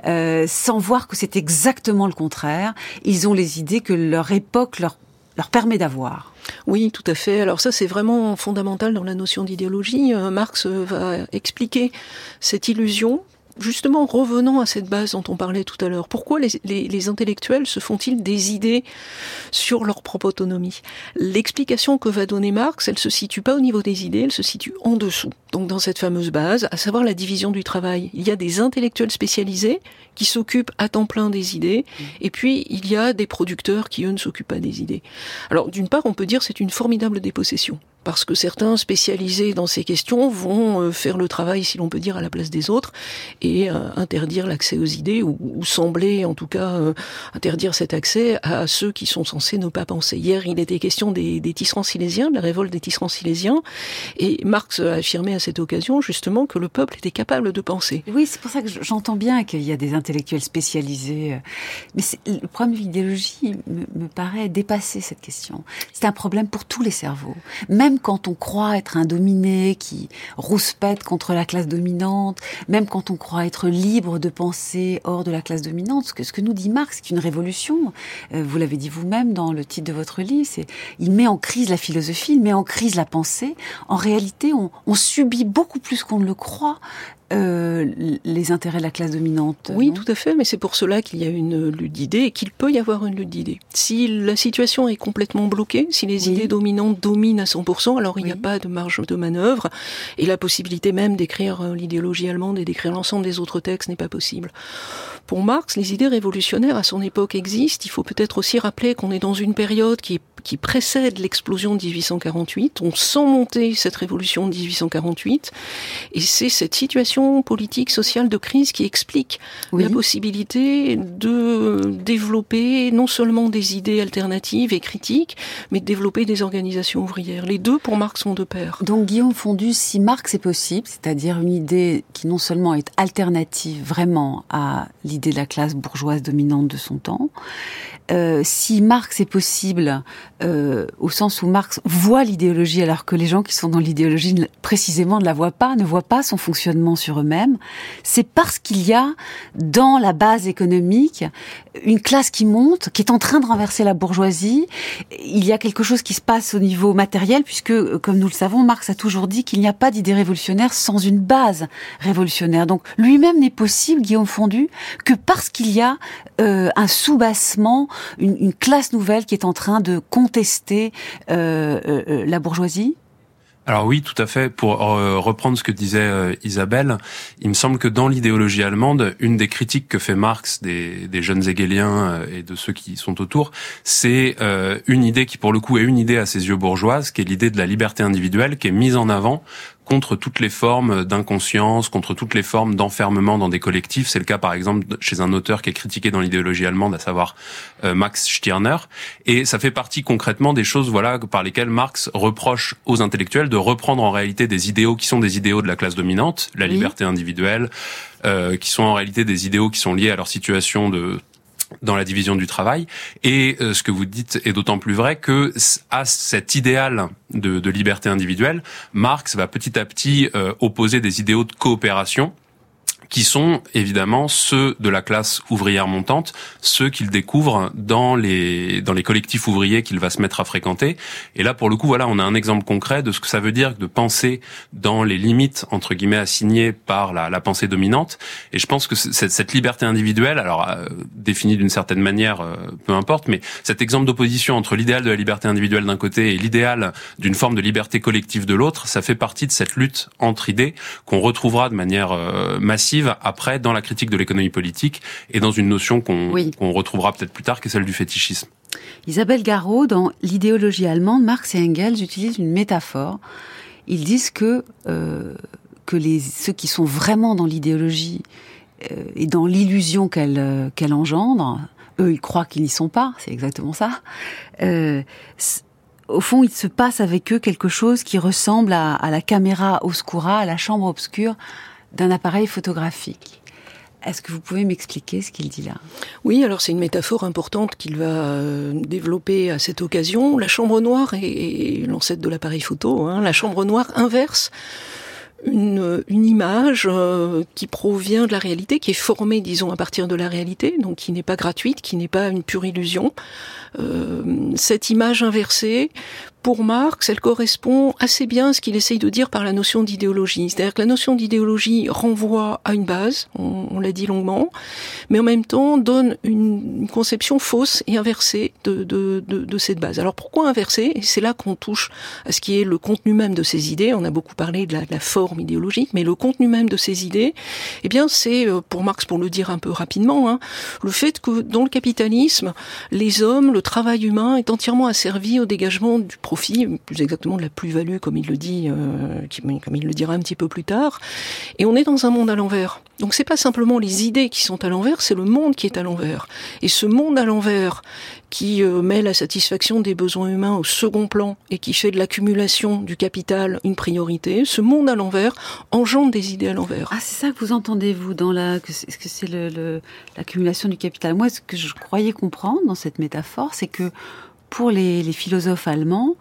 S2: euh, sans voir que c'est exactement le contraire. Ils ont les idées que leur époque leur leur permet d'avoir.
S3: Oui, tout à fait. Alors ça, c'est vraiment fondamental dans la notion d'idéologie. Euh, Marx va expliquer cette illusion justement, revenons à cette base dont on parlait tout à l'heure. Pourquoi les, intellectuels se font-ils des idées sur leur propre autonomie? L'explication que va donner Marx, elle se situe pas au niveau des idées, elle se situe en dessous. Donc dans cette fameuse base, à savoir la division du travail. Il y a des intellectuels spécialisés qui s'occupent à temps plein des idées, mmh. et puis il y a des producteurs qui, eux, ne s'occupent pas des idées. Alors d'une part, on peut dire c'est une formidable dépossession parce que certains spécialisés dans ces questions vont euh, faire le travail, si l'on peut dire, à la place des autres et euh, interdire l'accès aux idées ou, sembler, en tout cas, euh, interdire cet accès à ceux qui sont censés ne pas penser. Hier, il était question des, des tisserands silésiens, de la révolte des tisserands silésiens, et Marx a affirmé à cette occasion justement que le peuple était capable de penser.
S2: Oui, c'est pour ça que j'entends bien qu'il y a des intellectuels spécialisés, mais le problème de l'idéologie me, paraît dépasser cette question. C'est un problème pour tous les cerveaux, même quand on croit être un dominé qui rouspète contre la classe dominante, même quand on croit être libre de penser hors de la classe dominante, ce que, ce que nous dit Marx, c'est une révolution. Euh, vous l'avez dit vous-même dans le titre de votre livre, c'est il met en crise la philosophie, il met en crise la pensée. En réalité, on subit beaucoup plus qu'on ne le croit euh, les intérêts de la classe dominante.
S3: Oui, tout à fait, mais c'est pour cela qu'il y a une lutte d'idées et qu'il peut y avoir une lutte d'idées. Si la situation est complètement bloquée, si les idées dominantes dominent à 100%, alors il n'y a pas de marge de manœuvre et la possibilité même d'écrire euh, l'idéologie allemande et d'écrire l'ensemble des autres textes n'est pas possible. Pour Marx, les idées révolutionnaires à son époque existent. Il faut peut-être aussi rappeler qu'on est dans une période qui, qui précède l'explosion de 1848. On sent monter cette révolution de 1848 et c'est cette situation politique, sociale de crise qui explique la possibilité de développer non seulement des idées alternatives et critiques, mais de développer des organisations ouvrières. Les deux, pour Marx, sont de pair.
S2: Donc Guillaume Fondu, si Marx est possible, c'est-à-dire une idée qui non seulement est alternative vraiment à l'idée de la classe bourgeoise dominante de son temps, euh, si Marx est possible, euh, au sens où Marx voit l'idéologie alors que les gens qui sont dans l'idéologie précisément ne la voient pas, ne voient pas son fonctionnement sur eux-mêmes, c'est parce qu'il y a dans la base économique une classe qui monte, qui est en train de renverser la bourgeoisie. Il y a quelque chose qui se passe au niveau matériel puisque, euh, comme nous le savons, Marx a toujours dit qu'il n'y a pas d'idée révolutionnaire sans une base révolutionnaire. Donc lui-même n'est possible, Guillaume Fondu, que parce qu'il y a euh, un soubassement une, classe nouvelle qui est en train de contester euh, euh, la bourgeoisie?
S4: Alors oui, tout à fait. Pour reprendre ce que disait Isabelle, il me semble que dans l'idéologie allemande, une des critiques que fait Marx des, jeunes hegeliens et de ceux qui sont autour, c'est une idée qui pour le coup est une idée à ses yeux bourgeoise, qui est l'idée de la liberté individuelle, qui est mise en avant contre toutes les formes d'inconscience, contre toutes les formes d'enfermement dans des collectifs. C'est le cas par exemple chez un auteur qui est critiqué dans l'idéologie allemande, à savoir euh, Max Stirner. Et ça fait partie concrètement des choses voilà par lesquelles Marx reproche aux intellectuels de reprendre en réalité des idéaux qui sont des idéaux de la classe dominante, la liberté individuelle, euh, qui sont en réalité des idéaux qui sont liés à leur situation de dans la division du travail. Et euh, ce que vous dites est d'autant plus vrai que à cet idéal de, de liberté individuelle, Marx va petit à petit euh, opposer des idéaux de coopération qui sont évidemment ceux de la classe ouvrière montante, ceux qu'il découvre dans les dans les collectifs ouvriers qu'il va se mettre à fréquenter. Et là, pour le coup, voilà, on a un exemple concret de ce que ça veut dire de penser dans les limites entre guillemets assignées par la, la pensée dominante. Et je pense que cette, liberté individuelle, alors euh, définie d'une certaine manière, euh, peu importe, mais cet exemple d'opposition entre l'idéal de la liberté individuelle d'un côté et l'idéal d'une forme de liberté collective de l'autre, ça fait partie de cette lutte entre idées qu'on retrouvera de manière euh, massive après dans la critique de l'économie politique et dans une notion qu'on retrouvera peut-être plus tard, qui est celle du fétichisme.
S2: Isabelle Garot, dans l'idéologie allemande, Marx et Engels utilisent une métaphore. Ils disent que euh, que les ceux qui sont vraiment dans l'idéologie euh, et dans l'illusion qu'elle euh, qu'elle engendre, eux ils croient qu'ils n'y sont pas, c'est exactement ça. au fond, il se passe avec eux quelque chose qui ressemble à, à la caméra oscura, à la chambre obscure d'un appareil photographique. Est-ce que vous pouvez m'expliquer ce qu'il dit là?
S3: Oui, alors c'est une métaphore importante qu'il va euh, développer à cette occasion. La chambre noire est, l'ancêtre de l'appareil photo. Hein. La chambre noire inverse une, image euh, qui provient de la réalité, qui est formée, disons, à partir de la réalité, donc qui n'est pas gratuite, qui n'est pas une pure illusion. Euh, cette image inversée pour Marx, elle correspond assez bien à ce qu'il essaye de dire par la notion d'idéologie. C'est-à-dire que la notion d'idéologie renvoie à une base, on, l'a dit longuement, mais en même temps donne une, conception fausse et inversée de, de, de, de cette base. Alors pourquoi inversée? C'est là qu'on touche à ce qui est le contenu même de ces idées. On a beaucoup parlé de la, de la forme idéologique, mais le contenu même de ces idées, eh bien c'est, euh, pour Marx, pour le dire un peu rapidement, hein, le fait que dans le capitalisme, les hommes, le travail humain est entièrement asservi au dégagement du profit, plus exactement de la plus-value, comme il le dit, euh, comme il le dira un petit peu plus tard. Et on est dans un monde à l'envers. Donc c'est pas simplement les idées qui sont à l'envers, c'est le monde qui est à l'envers. Et ce monde à l'envers qui euh, met la satisfaction des besoins humains au second plan et qui fait de l'accumulation du capital une priorité, ce monde à l'envers engendre des idées à l'envers.
S2: Ah, c'est ça que vous entendez, vous, dans la, que c'est l'accumulation du capital? Moi, ce que je croyais comprendre dans cette métaphore, c'est que pour les, philosophes allemands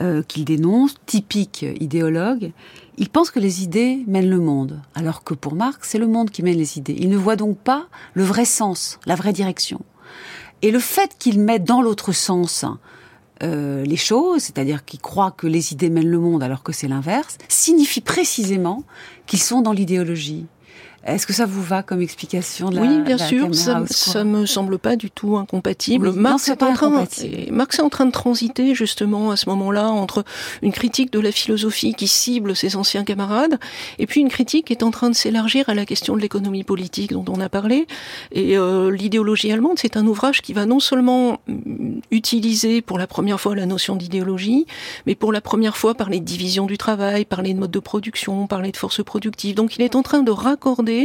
S2: euh, qu'ils dénoncent, typiques idéologues, ils pensent que les idées mènent le monde, alors que pour Marx, c'est le monde qui mène les idées. Ils ne voient donc pas le vrai sens, la vraie direction. Et le fait qu'ils mettent dans l'autre sens euh, les choses, c'est-à-dire qui croient que les idées mènent le monde alors que c'est l'inverse, signifie précisément qu'ils sont dans l'idéologie. Est-ce que ça vous va comme explication de la,
S3: Oui, bien sûr, ça, ça me semble pas du tout incompatible. Marx, est en train, Marx est en train de transiter justement à ce moment-là entre une critique de la philosophie qui cible ses anciens camarades et puis une critique qui est en train de s'élargir à la question de l'économie politique dont on a parlé. Et euh, l'idéologie allemande, c'est un ouvrage qui va non seulement mm, utiliser pour la première fois la notion d'idéologie, mais pour la première fois parler de division du travail, parler de mode de production, parler de force productive. Donc il est en train de raccorder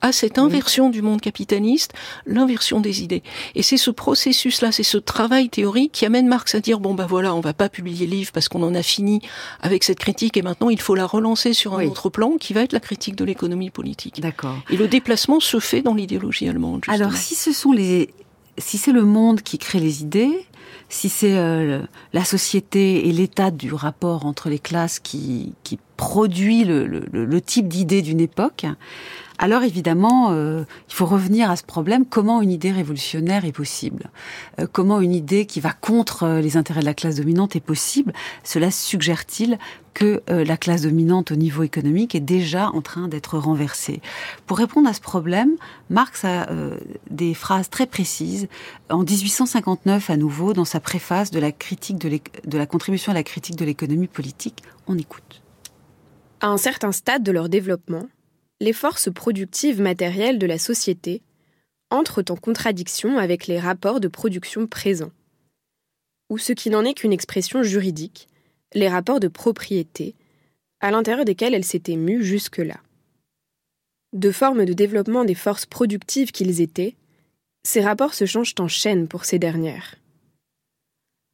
S3: à cette inversion du monde capitaliste, l'inversion des idées. Et c'est ce processus-là, c'est ce travail théorique qui amène Marx à dire bon bah voilà, on va pas publier le livre parce qu'on en a fini avec cette critique et maintenant il faut la relancer sur un autre plan qui va être la critique de l'économie politique.
S2: D'accord.
S3: Et le déplacement se fait dans l'idéologie allemande.
S2: Alors si ce sont les si c'est le monde qui crée les idées, si c'est euh, la société et l'état du rapport entre les classes qui, qui produit le, le, le type d'idée d'une époque, alors évidemment, euh, il faut revenir à ce problème comment une idée révolutionnaire est possible, euh, comment une idée qui va contre euh, les intérêts de la classe dominante est possible? Cela suggère-t-il que la classe dominante au niveau économique est déjà en train d'être renversée? Pour répondre à ce problème, Marx a des phrases très précises. En 1859, à nouveau, dans sa préface de la critique de, de la contribution à la critique de l'économie politique, on écoute.
S8: À un certain stade de leur développement, les forces productives matérielles de la société entrent en contradiction avec les rapports de production présents, ou ce qui n'en est qu'une expression juridique, les rapports de propriété, à l'intérieur desquels elles s'étaient mues jusque-là. De forme de développement des forces productives qu'ils étaient, ces rapports se changent en chaîne pour ces dernières.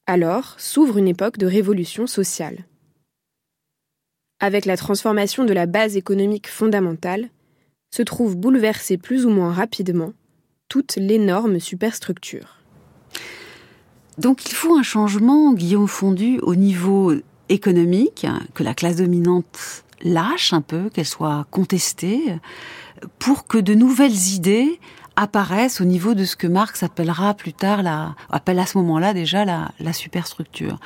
S8: Alors s'ouvre une époque de révolution sociale. Avec la transformation de la base économique fondamentale, se trouve bouleversée plus ou moins rapidement toute l'énorme superstructure.
S2: Donc il faut un changement, Guillaume Fondu, au niveau économique, que la classe dominante lâche un peu, qu'elle soit contestée, pour que de nouvelles idées apparaissent au niveau de ce que Marx appellera plus tard, la, appelle à ce moment-là déjà la, superstructure.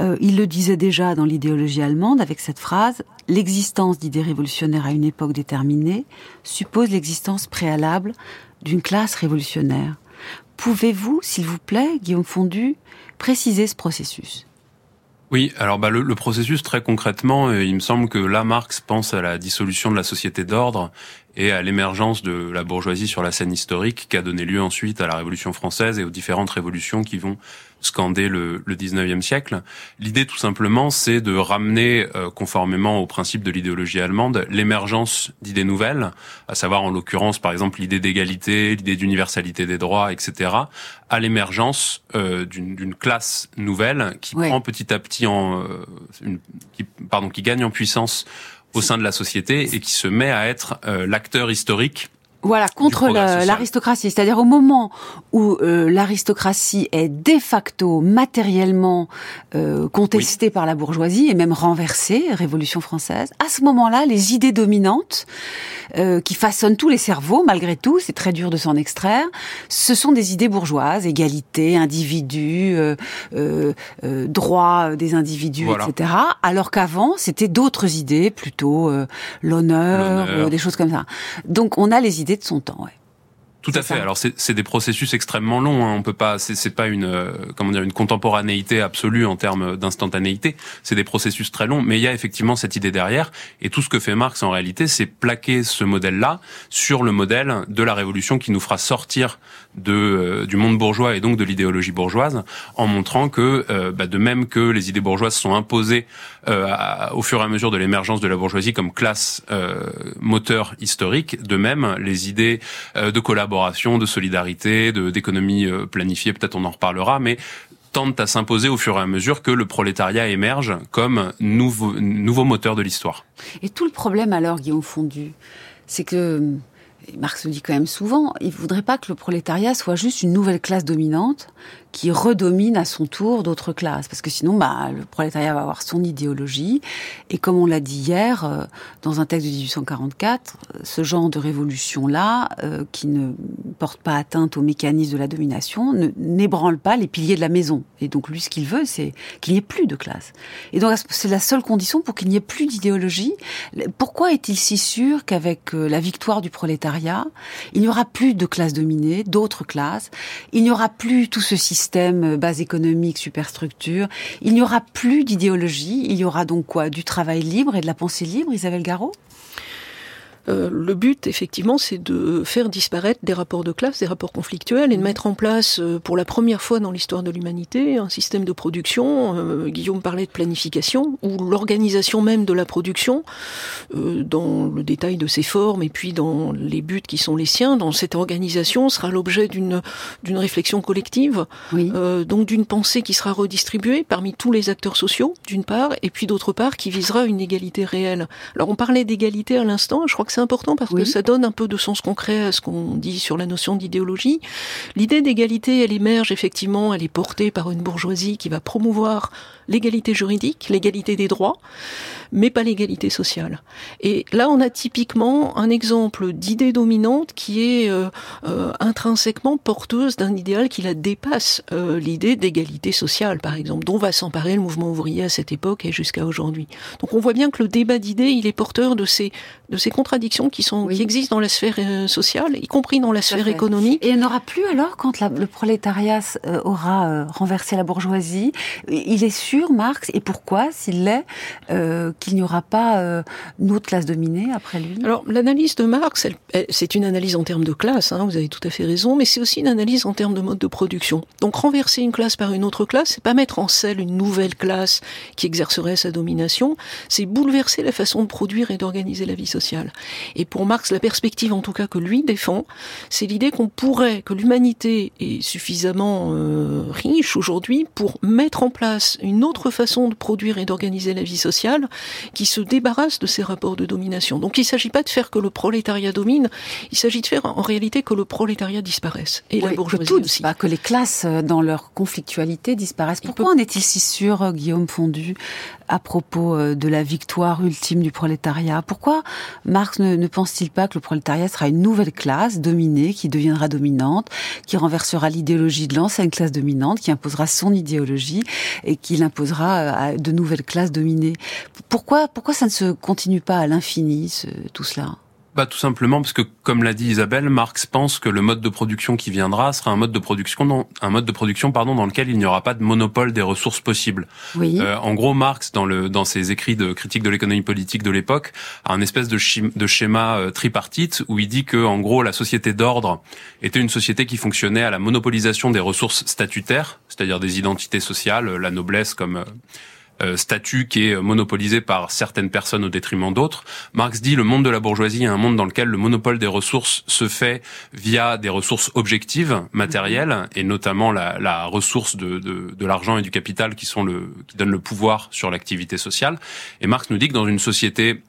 S2: Euh, il le disait déjà dans l'idéologie allemande avec cette phrase l'existence d'idées révolutionnaires à une époque déterminée suppose l'existence préalable d'une classe révolutionnaire. Pouvez-vous, s'il vous plaît, Guillaume Fondu, préciser ce processus?
S4: Oui, alors bah, le, le, processus très concrètement, euh, il me semble que là Marx pense à la dissolution de la société d'ordre et à l'émergence de la bourgeoisie sur la scène historique qui a donné lieu ensuite à la Révolution française et aux différentes révolutions qui vont scander le, le 19e siècle. L'idée tout simplement, c'est de ramener, euh, conformément au principe de l'idéologie allemande, l'émergence d'idées nouvelles, à savoir en l'occurrence par exemple l'idée d'égalité, l'idée d'universalité des droits, etc., à l'émergence euh, d'une classe nouvelle qui prend petit à petit en, euh, une, qui, pardon, qui gagne en puissance au sein de la société et qui se met à être euh, l'acteur historique
S2: voilà, contre l'aristocratie. C'est-à-dire au moment où euh, l'aristocratie est de facto matériellement euh, contestée par la bourgeoisie et même renversée, Révolution française, à ce moment-là, les idées dominantes euh, qui façonnent tous les cerveaux, malgré tout, c'est très dur de s'en extraire, ce sont des idées bourgeoises, égalité, individu, droit des individus, etc. Alors qu'avant, c'était d'autres idées, plutôt l'honneur, des choses comme ça. Donc on a les idées de son temps. Ouais.
S4: Tout à fait. Alors c'est des processus extrêmement longs. Hein. On peut pas, c'est pas une euh, comment dire une contemporanéité absolue en termes d'instantanéité. C'est des processus très longs, mais il y a effectivement cette idée derrière. Et tout ce que fait Marx en réalité, c'est plaquer ce modèle-là sur le modèle de la révolution qui nous fera sortir de euh, du monde bourgeois et donc de l'idéologie bourgeoise, en montrant que euh, bah, de même que les idées bourgeoises sont imposées au fur et à mesure de l'émergence de la bourgeoisie comme classe moteur historique, de même les idées de collaboration de solidarité, de d'économie euh, planifiée, peut-être on en reparlera, mais tendent à s'imposer au fur et à mesure que le prolétariat émerge comme nouveau, nouveau moteur de l'histoire.
S2: Et tout le problème alors, Guillaume Fondu, c'est que Marx le dit quand même souvent, il voudrait pas que le prolétariat soit juste une nouvelle classe dominante, qui redomine à son tour d'autres classes. Parce que sinon, bah, le prolétariat va avoir son idéologie. Et comme on l'a dit hier, euh, dans un texte de 1844, ce genre de révolution-là, euh, qui ne porte pas atteinte aux mécanismes de la domination, n'ébranle pas les piliers de la maison. Et donc lui, ce qu'il veut, c'est qu'il n'y ait plus de classe. Et donc c'est la seule condition pour qu'il n'y ait plus d'idéologie. Pourquoi est-il si sûr qu'avec euh, la victoire du prolétariat, il n'y aura plus de classes dominées, d'autres classes, il n'y aura plus tout ce système euh, base économique, superstructure. Il n'y aura plus d'idéologie. Il y aura donc quoi? Du travail libre et de la pensée libre, Isabelle Garot
S3: euh, le but, effectivement, c'est de faire disparaître des rapports de classe, des rapports conflictuels, et de mettre en place, euh, pour la première fois dans l'histoire de l'humanité, un système de production. Euh, Guillaume parlait de planification, ou l'organisation même de la production, dans le détail de ses formes, et puis dans les buts qui sont les siens. Dans cette organisation sera l'objet d'une d'une réflexion collective, donc d'une pensée qui sera redistribuée parmi tous les acteurs sociaux, d'une part, et puis d'autre part, qui visera une égalité réelle. Alors on parlait d'égalité à l'instant, je crois que c'est important parce que ça donne un peu de sens concret à ce qu'on dit sur la notion d'idéologie. L'idée d'égalité, elle émerge effectivement, elle est portée par une bourgeoisie qui va promouvoir l'égalité juridique, l'égalité des droits, mais pas l'égalité sociale. Et là, on a typiquement un exemple d'idée dominante qui est euh, euh, intrinsèquement porteuse d'un idéal qui la dépasse, euh, l'idée d'égalité sociale, par exemple, dont va s'emparer le mouvement ouvrier à cette époque et jusqu'à aujourd'hui. Donc on voit bien que le débat d'idées, il est porteur de ces, de ces contradictions qui, sont, qui existent dans la sphère sociale, y compris dans la sphère économique.
S2: Et il n'y en aura plus alors quand le prolétariat aura renversé la bourgeoisie? Il est sûr Marx, et pourquoi, s'il l'est, euh, qu'il n'y aura pas euh, une autre classe dominée après lui?
S3: Alors, l'analyse de Marx, c'est une analyse en termes de classe, hein, vous avez tout à fait raison, mais c'est aussi une analyse en termes de mode de production. Donc, renverser une classe par une autre classe, c'est pas mettre en selle une nouvelle classe qui exercerait sa domination, c'est bouleverser la façon de produire et d'organiser la vie sociale. Et pour Marx, la perspective, en tout cas, que lui défend, c'est l'idée qu'on pourrait, que l'humanité est suffisamment euh, riche aujourd'hui pour mettre en place une autre façon de produire et d'organiser la vie sociale qui se débarrasse de ces rapports de domination. Donc il ne s'agit pas de faire que le prolétariat domine, il s'agit de faire en réalité que le prolétariat disparaisse.
S2: Et la bourgeoisie aussi. Pas que les classes, euh, dans leur conflictualité, disparaissent. Pourquoi en est-il si sûr, euh, Guillaume Fondu, à propos euh, de la victoire ultime du prolétariat? Pourquoi Marx ne, ne pense-t-il pas que le prolétariat sera une nouvelle classe dominée, qui deviendra dominante, qui renversera l'idéologie de l'ancienne classe dominante, qui imposera son idéologie et qui l'imposera posera à de nouvelles classes dominées? Pourquoi, pourquoi ça ne se continue pas à l'infini, tout cela?
S4: Bah, tout simplement parce que, comme l'a dit Isabelle, Marx pense que le mode de production qui viendra sera un mode de production, dans, un mode de production pardon, dans lequel il n'y aura pas de monopole des ressources possibles.
S2: Oui.
S4: Euh, en gros, Marx, dans, le, dans ses écrits de critique de l'économie politique de l'époque, a un espèce de, de schéma euh, tripartite où il dit que, en gros, la société d'ordre était une société qui fonctionnait à la monopolisation des ressources statutaires, c'est-à-dire des identités sociales, la noblesse comme euh, euh, statut qui est monopolisé par certaines personnes au détriment d'autres. Marx dit le monde de la bourgeoisie est un monde dans lequel le monopole des ressources se fait via des ressources objectives, matérielles, et notamment la, la ressource de, de, de l'argent et du capital qui sont le qui donnent le pouvoir sur l'activité sociale. Et Marx nous dit que dans une société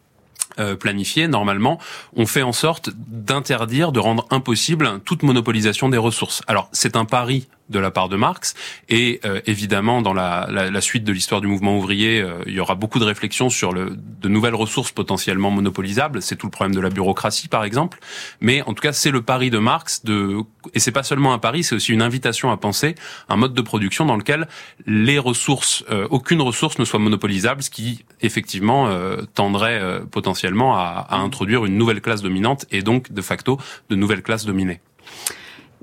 S4: euh, planifiée, normalement, on fait en sorte d'interdire, de rendre impossible toute monopolisation des ressources. Alors, c'est un pari de la part de Marx. Et euh, évidemment, dans la, la, la suite de l'histoire du mouvement ouvrier, euh, il y aura beaucoup de réflexions sur le, de nouvelles ressources potentiellement monopolisables. C'est tout le problème de la bureaucratie, par exemple. Mais en tout cas, c'est le pari de Marx. De, et c'est pas seulement un pari, c'est aussi une invitation à penser un mode de production dans lequel les ressources, euh, aucune ressource ne soit monopolisable, ce qui effectivement tendrait potentiellement à, à introduire une nouvelle classe dominante et donc de facto de nouvelles classes dominées.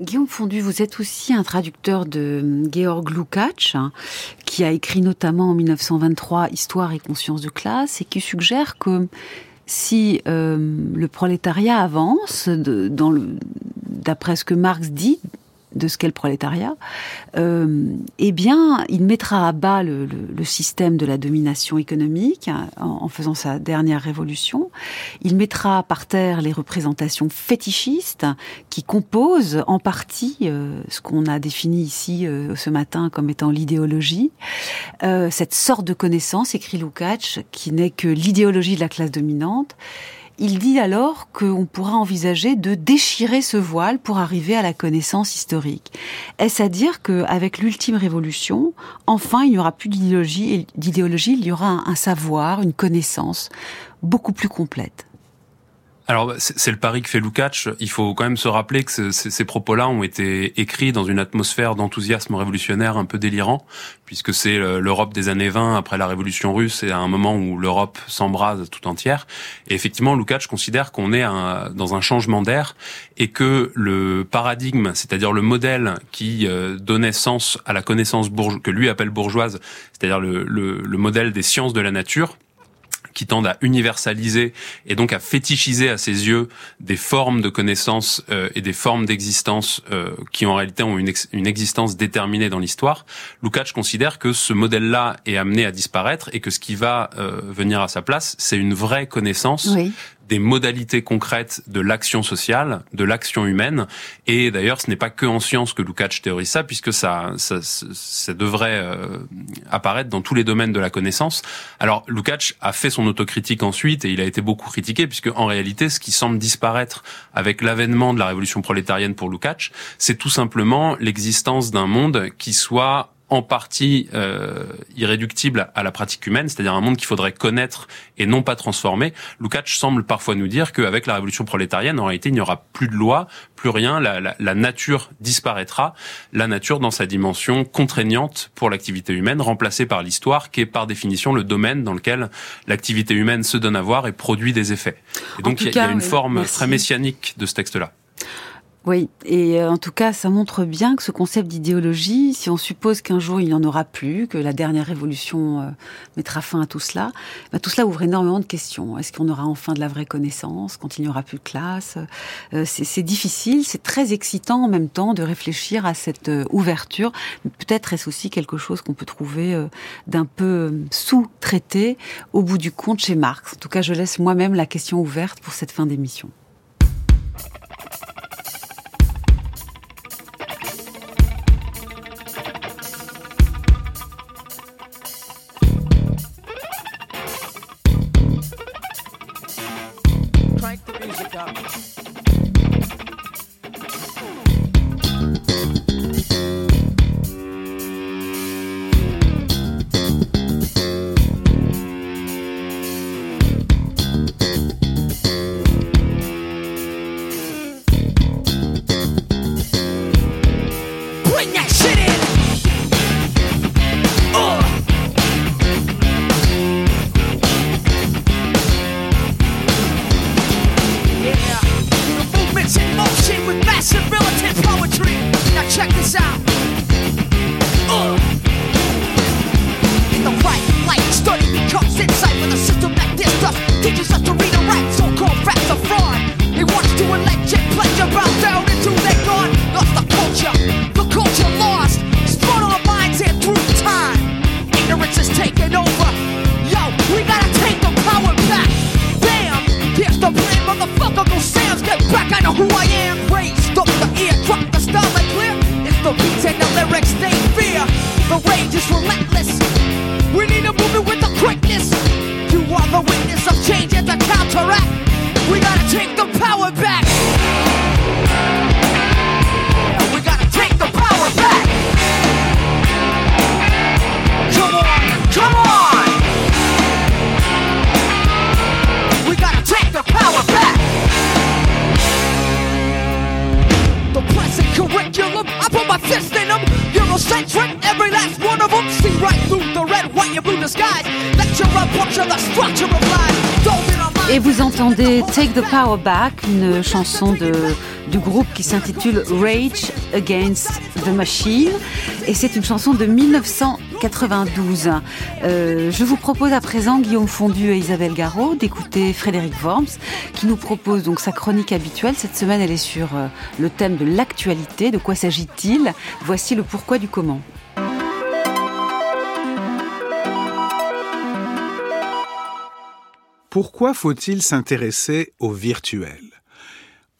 S2: Guillaume Fondu, vous êtes aussi un traducteur de Georg Lukács, qui a écrit notamment en 1923 Histoire et conscience de classe, et qui suggère que si euh, le prolétariat avance, d'après ce que Marx dit, de ce qu'est le prolétariat, euh, eh bien, il mettra à bas le, système de la domination économique hein, en, faisant sa dernière révolution. Il mettra par terre les représentations fétichistes qui composent en partie euh, ce qu'on a défini ici euh, ce matin comme étant l'idéologie. cette sorte de connaissance, écrit Lukács, qui n'est que l'idéologie de la classe dominante il dit alors qu'on pourra envisager de déchirer ce voile pour arriver à la connaissance historique. Est-ce à dire qu'avec l'ultime révolution, enfin, il n'y aura plus d'idéologie, il y aura un savoir, une connaissance beaucoup plus complète?
S4: Alors c'est le pari que fait Lukács. Il faut quand même se rappeler que ces propos-là ont été écrits dans une atmosphère d'enthousiasme révolutionnaire un peu délirant, puisque c'est l'Europe des années 20 après la révolution russe et à un moment où l'Europe s'embrase tout entière. Et effectivement, Lukács considère qu'on est dans un changement d'air et que le paradigme, c'est-à-dire le modèle qui euh, donnait sens à la connaissance que lui appelle bourgeoise, c'est-à-dire le modèle des sciences de la nature, qui tendent à universaliser et donc à fétichiser à ses yeux des formes de connaissance euh, et des formes d'existence euh, qui en réalité ont une, une existence déterminée dans l'histoire. Lukács considère que ce modèle-là est amené à disparaître et que ce qui va euh, venir à sa place, c'est une vraie connaissance oui des modalités concrètes de l'action sociale, de l'action humaine. Et d'ailleurs, ce n'est pas que en science que Lukács théorise ça, puisque ça, ça, ça devrait euh, apparaître dans tous les domaines de la connaissance. Alors, Lukács a fait son autocritique ensuite, et il a été beaucoup critiqué, puisque en réalité, ce qui semble disparaître avec l'avènement de la révolution prolétarienne pour Lukács, c'est tout simplement l'existence d'un monde qui soit en partie euh, irréductible à la pratique humaine, c'est-à-dire un monde qu'il faudrait connaître et non pas transformer. Lukács semble parfois nous dire qu'avec la révolution prolétarienne, en réalité, il n'y aura plus de loi, plus rien, la, la, la, nature disparaîtra, la nature dans sa dimension contraignante pour l'activité humaine, remplacée par l'histoire, qui est par définition le domaine dans lequel l'activité humaine se donne à voir et produit des effets. Et donc il y, a une forme très messianique de ce texte-là.
S2: Oui, et euh, en tout cas, ça montre bien que ce concept d'idéologie, si on suppose qu'un jour il n'y en aura plus, que la dernière révolution euh, mettra fin à tout cela, bah, tout cela ouvre énormément de questions. Est-ce qu'on aura enfin de la vraie connaissance quand il n'y aura plus de classe? Euh, C'est difficile, c'est très excitant en même temps de réfléchir à cette ouverture. Peut-être est-ce aussi quelque chose qu'on peut trouver d'un peu sous-traité au bout du compte chez Marx. En tout cas, je laisse moi-même la question ouverte pour cette fin d'émission.
S9: counteract. We gotta take the power back. We gotta take the power back. Come on, come on. We gotta take the power back. The present curriculum, I put my fist in them. Eurocentric, every last one of them. See right through the red, white, and blue disguise. Lecture up, puncture the structure of lies. Don't
S2: Et vous entendez Take the Power Back, une chanson de, du groupe qui s'intitule Rage Against the Machine. Et c'est une chanson de 1992. Euh, je vous propose à présent, Guillaume Fondu et Isabelle Garot, d'écouter Frédéric Worms, qui nous propose donc sa chronique habituelle. Cette semaine, elle est sur euh, le thème de l'actualité. De quoi s'agit-il? Voici le pourquoi du comment.
S10: Pourquoi faut-il s'intéresser au virtuel?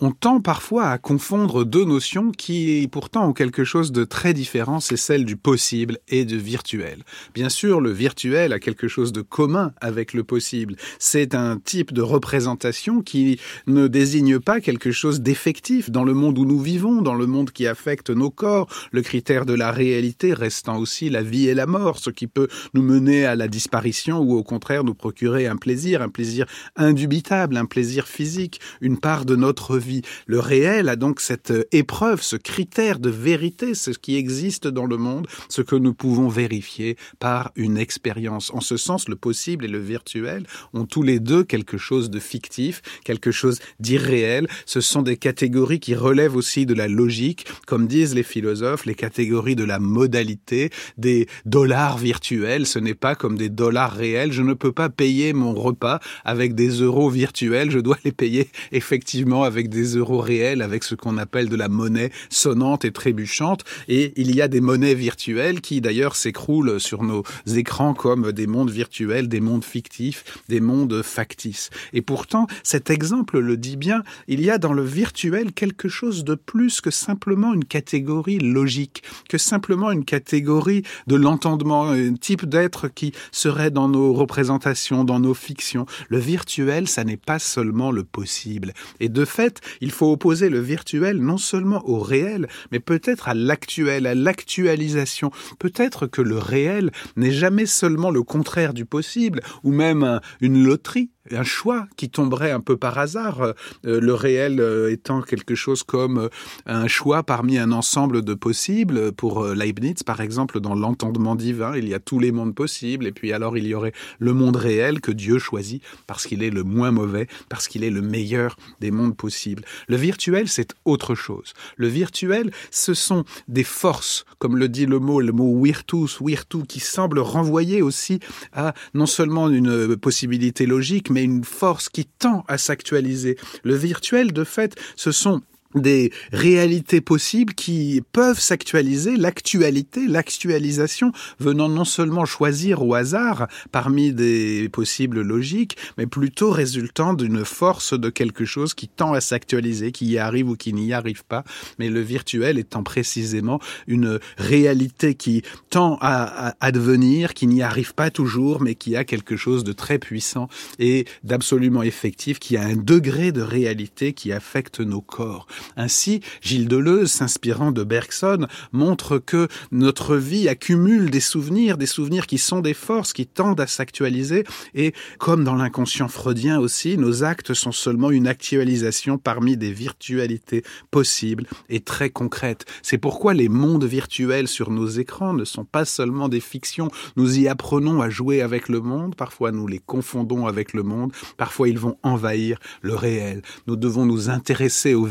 S10: On tend parfois à confondre deux notions qui pourtant ont quelque chose de très différent, c'est celle du possible et du virtuel. Bien sûr, le virtuel a quelque chose de commun avec le possible. C'est un type de représentation qui ne désigne pas quelque chose d'effectif dans le monde où nous vivons, dans le monde qui affecte nos corps, le critère de la réalité restant aussi la vie et la mort, ce qui peut nous mener à la disparition ou au contraire nous procurer un plaisir, un plaisir indubitable, un plaisir physique, une part de notre vie. Le réel a donc cette euh, épreuve, ce critère de vérité, ce qui existe dans le monde, ce que nous pouvons vérifier par une expérience. En ce sens, le possible et le virtuel ont tous les deux quelque chose de fictif, quelque chose d'irréel. Ce sont des catégories qui relèvent aussi de la logique, comme disent les philosophes, les catégories de la modalité, des dollars virtuels. Ce n'est pas comme des dollars réels. Je ne peux pas payer mon repas avec des euros virtuels. Je dois les payer effectivement avec des euros réels avec ce qu'on appelle de la monnaie sonnante et trébuchante. Et il y a des monnaies virtuelles qui d'ailleurs s'écroulent sur nos écrans comme des mondes virtuels, des mondes fictifs, des mondes factices. Et pourtant, cet exemple le dit bien, il y a dans le virtuel quelque chose de plus que simplement une catégorie logique, que simplement une catégorie de l'entendement, un type d'être qui serait dans nos représentations, dans nos fictions. Le virtuel, ça n'est pas seulement le possible. Et de fait, il faut opposer le virtuel non seulement au réel, mais peut-être à l'actuel, à l'actualisation. Peut-être que le réel n'est jamais seulement le contraire du possible, ou même une loterie un choix qui tomberait un peu par hasard, euh, le réel euh, étant quelque chose comme euh, un choix parmi un ensemble de possibles. Pour Leibniz, par exemple, dans l'entendement divin, il y a tous les mondes possibles, et puis alors il y aurait le monde réel que Dieu choisit parce qu'il est le moins mauvais, parce qu'il est le meilleur des mondes possibles. Le virtuel, c'est autre chose. Le virtuel, ce sont des forces, comme le dit le mot, le mot virtus, virtu, qui semble renvoyer aussi à non seulement une possibilité logique, mais une force qui tend à s'actualiser. Le virtuel, de fait, ce sont des réalités possibles qui peuvent s'actualiser, l'actualité, l'actualisation venant non seulement choisir au hasard parmi des possibles logiques, mais plutôt résultant d'une force de quelque chose qui tend à s'actualiser, qui y arrive ou qui n'y arrive pas, mais le virtuel étant précisément une réalité qui tend à advenir, qui n'y arrive pas toujours, mais qui a quelque chose de très puissant et d'absolument effectif, qui a un degré de réalité qui affecte nos corps. Ainsi, Gilles Deleuze, s'inspirant de Bergson, montre que notre vie accumule des souvenirs, des souvenirs qui sont des forces, qui tendent à s'actualiser, et comme dans l'inconscient freudien aussi, nos actes sont seulement une actualisation parmi des virtualités possibles et très concrètes. C'est pourquoi les mondes virtuels sur nos écrans ne sont pas seulement des fictions. Nous y apprenons à jouer avec le monde, parfois nous les confondons avec le monde, parfois ils vont envahir le réel. Nous devons nous intéresser au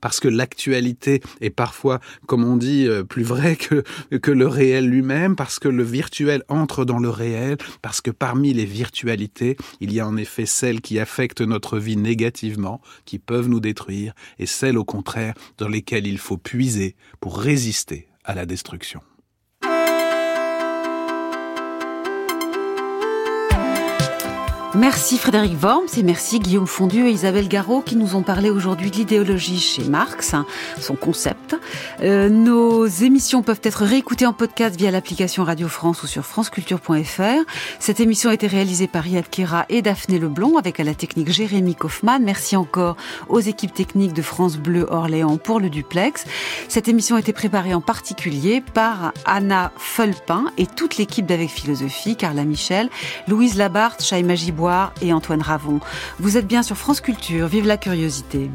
S10: parce que l'actualité est parfois, comme on dit, euh, plus vrai que, que le réel lui-même, parce que le virtuel entre dans le réel, parce que parmi les virtualités, il y a en effet celles qui affectent notre vie négativement, qui peuvent nous détruire, et celles au contraire dans lesquelles il faut puiser pour résister à la destruction.
S2: Merci Frédéric Worms et merci Guillaume Fondu et Isabelle Garot qui nous ont parlé aujourd'hui de l'idéologie chez Marx, hein, son concept. Euh, nos émissions peuvent être réécoutées en podcast via l'application Radio France ou sur franceculture.fr. Cette émission a été réalisée par Yad Kera et Daphné Leblond avec à la technique Jérémy Kaufmann. Merci encore aux équipes techniques de France Bleu Orléans pour le duplex. Cette émission a été préparée en particulier par Anna Fulpin et toute l'équipe d'Avec Philosophie, Carla Michel, Louise Labarthe, Chaïma Gibois et Antoine Ravon. Vous êtes bien sur France Culture, vive la curiosité.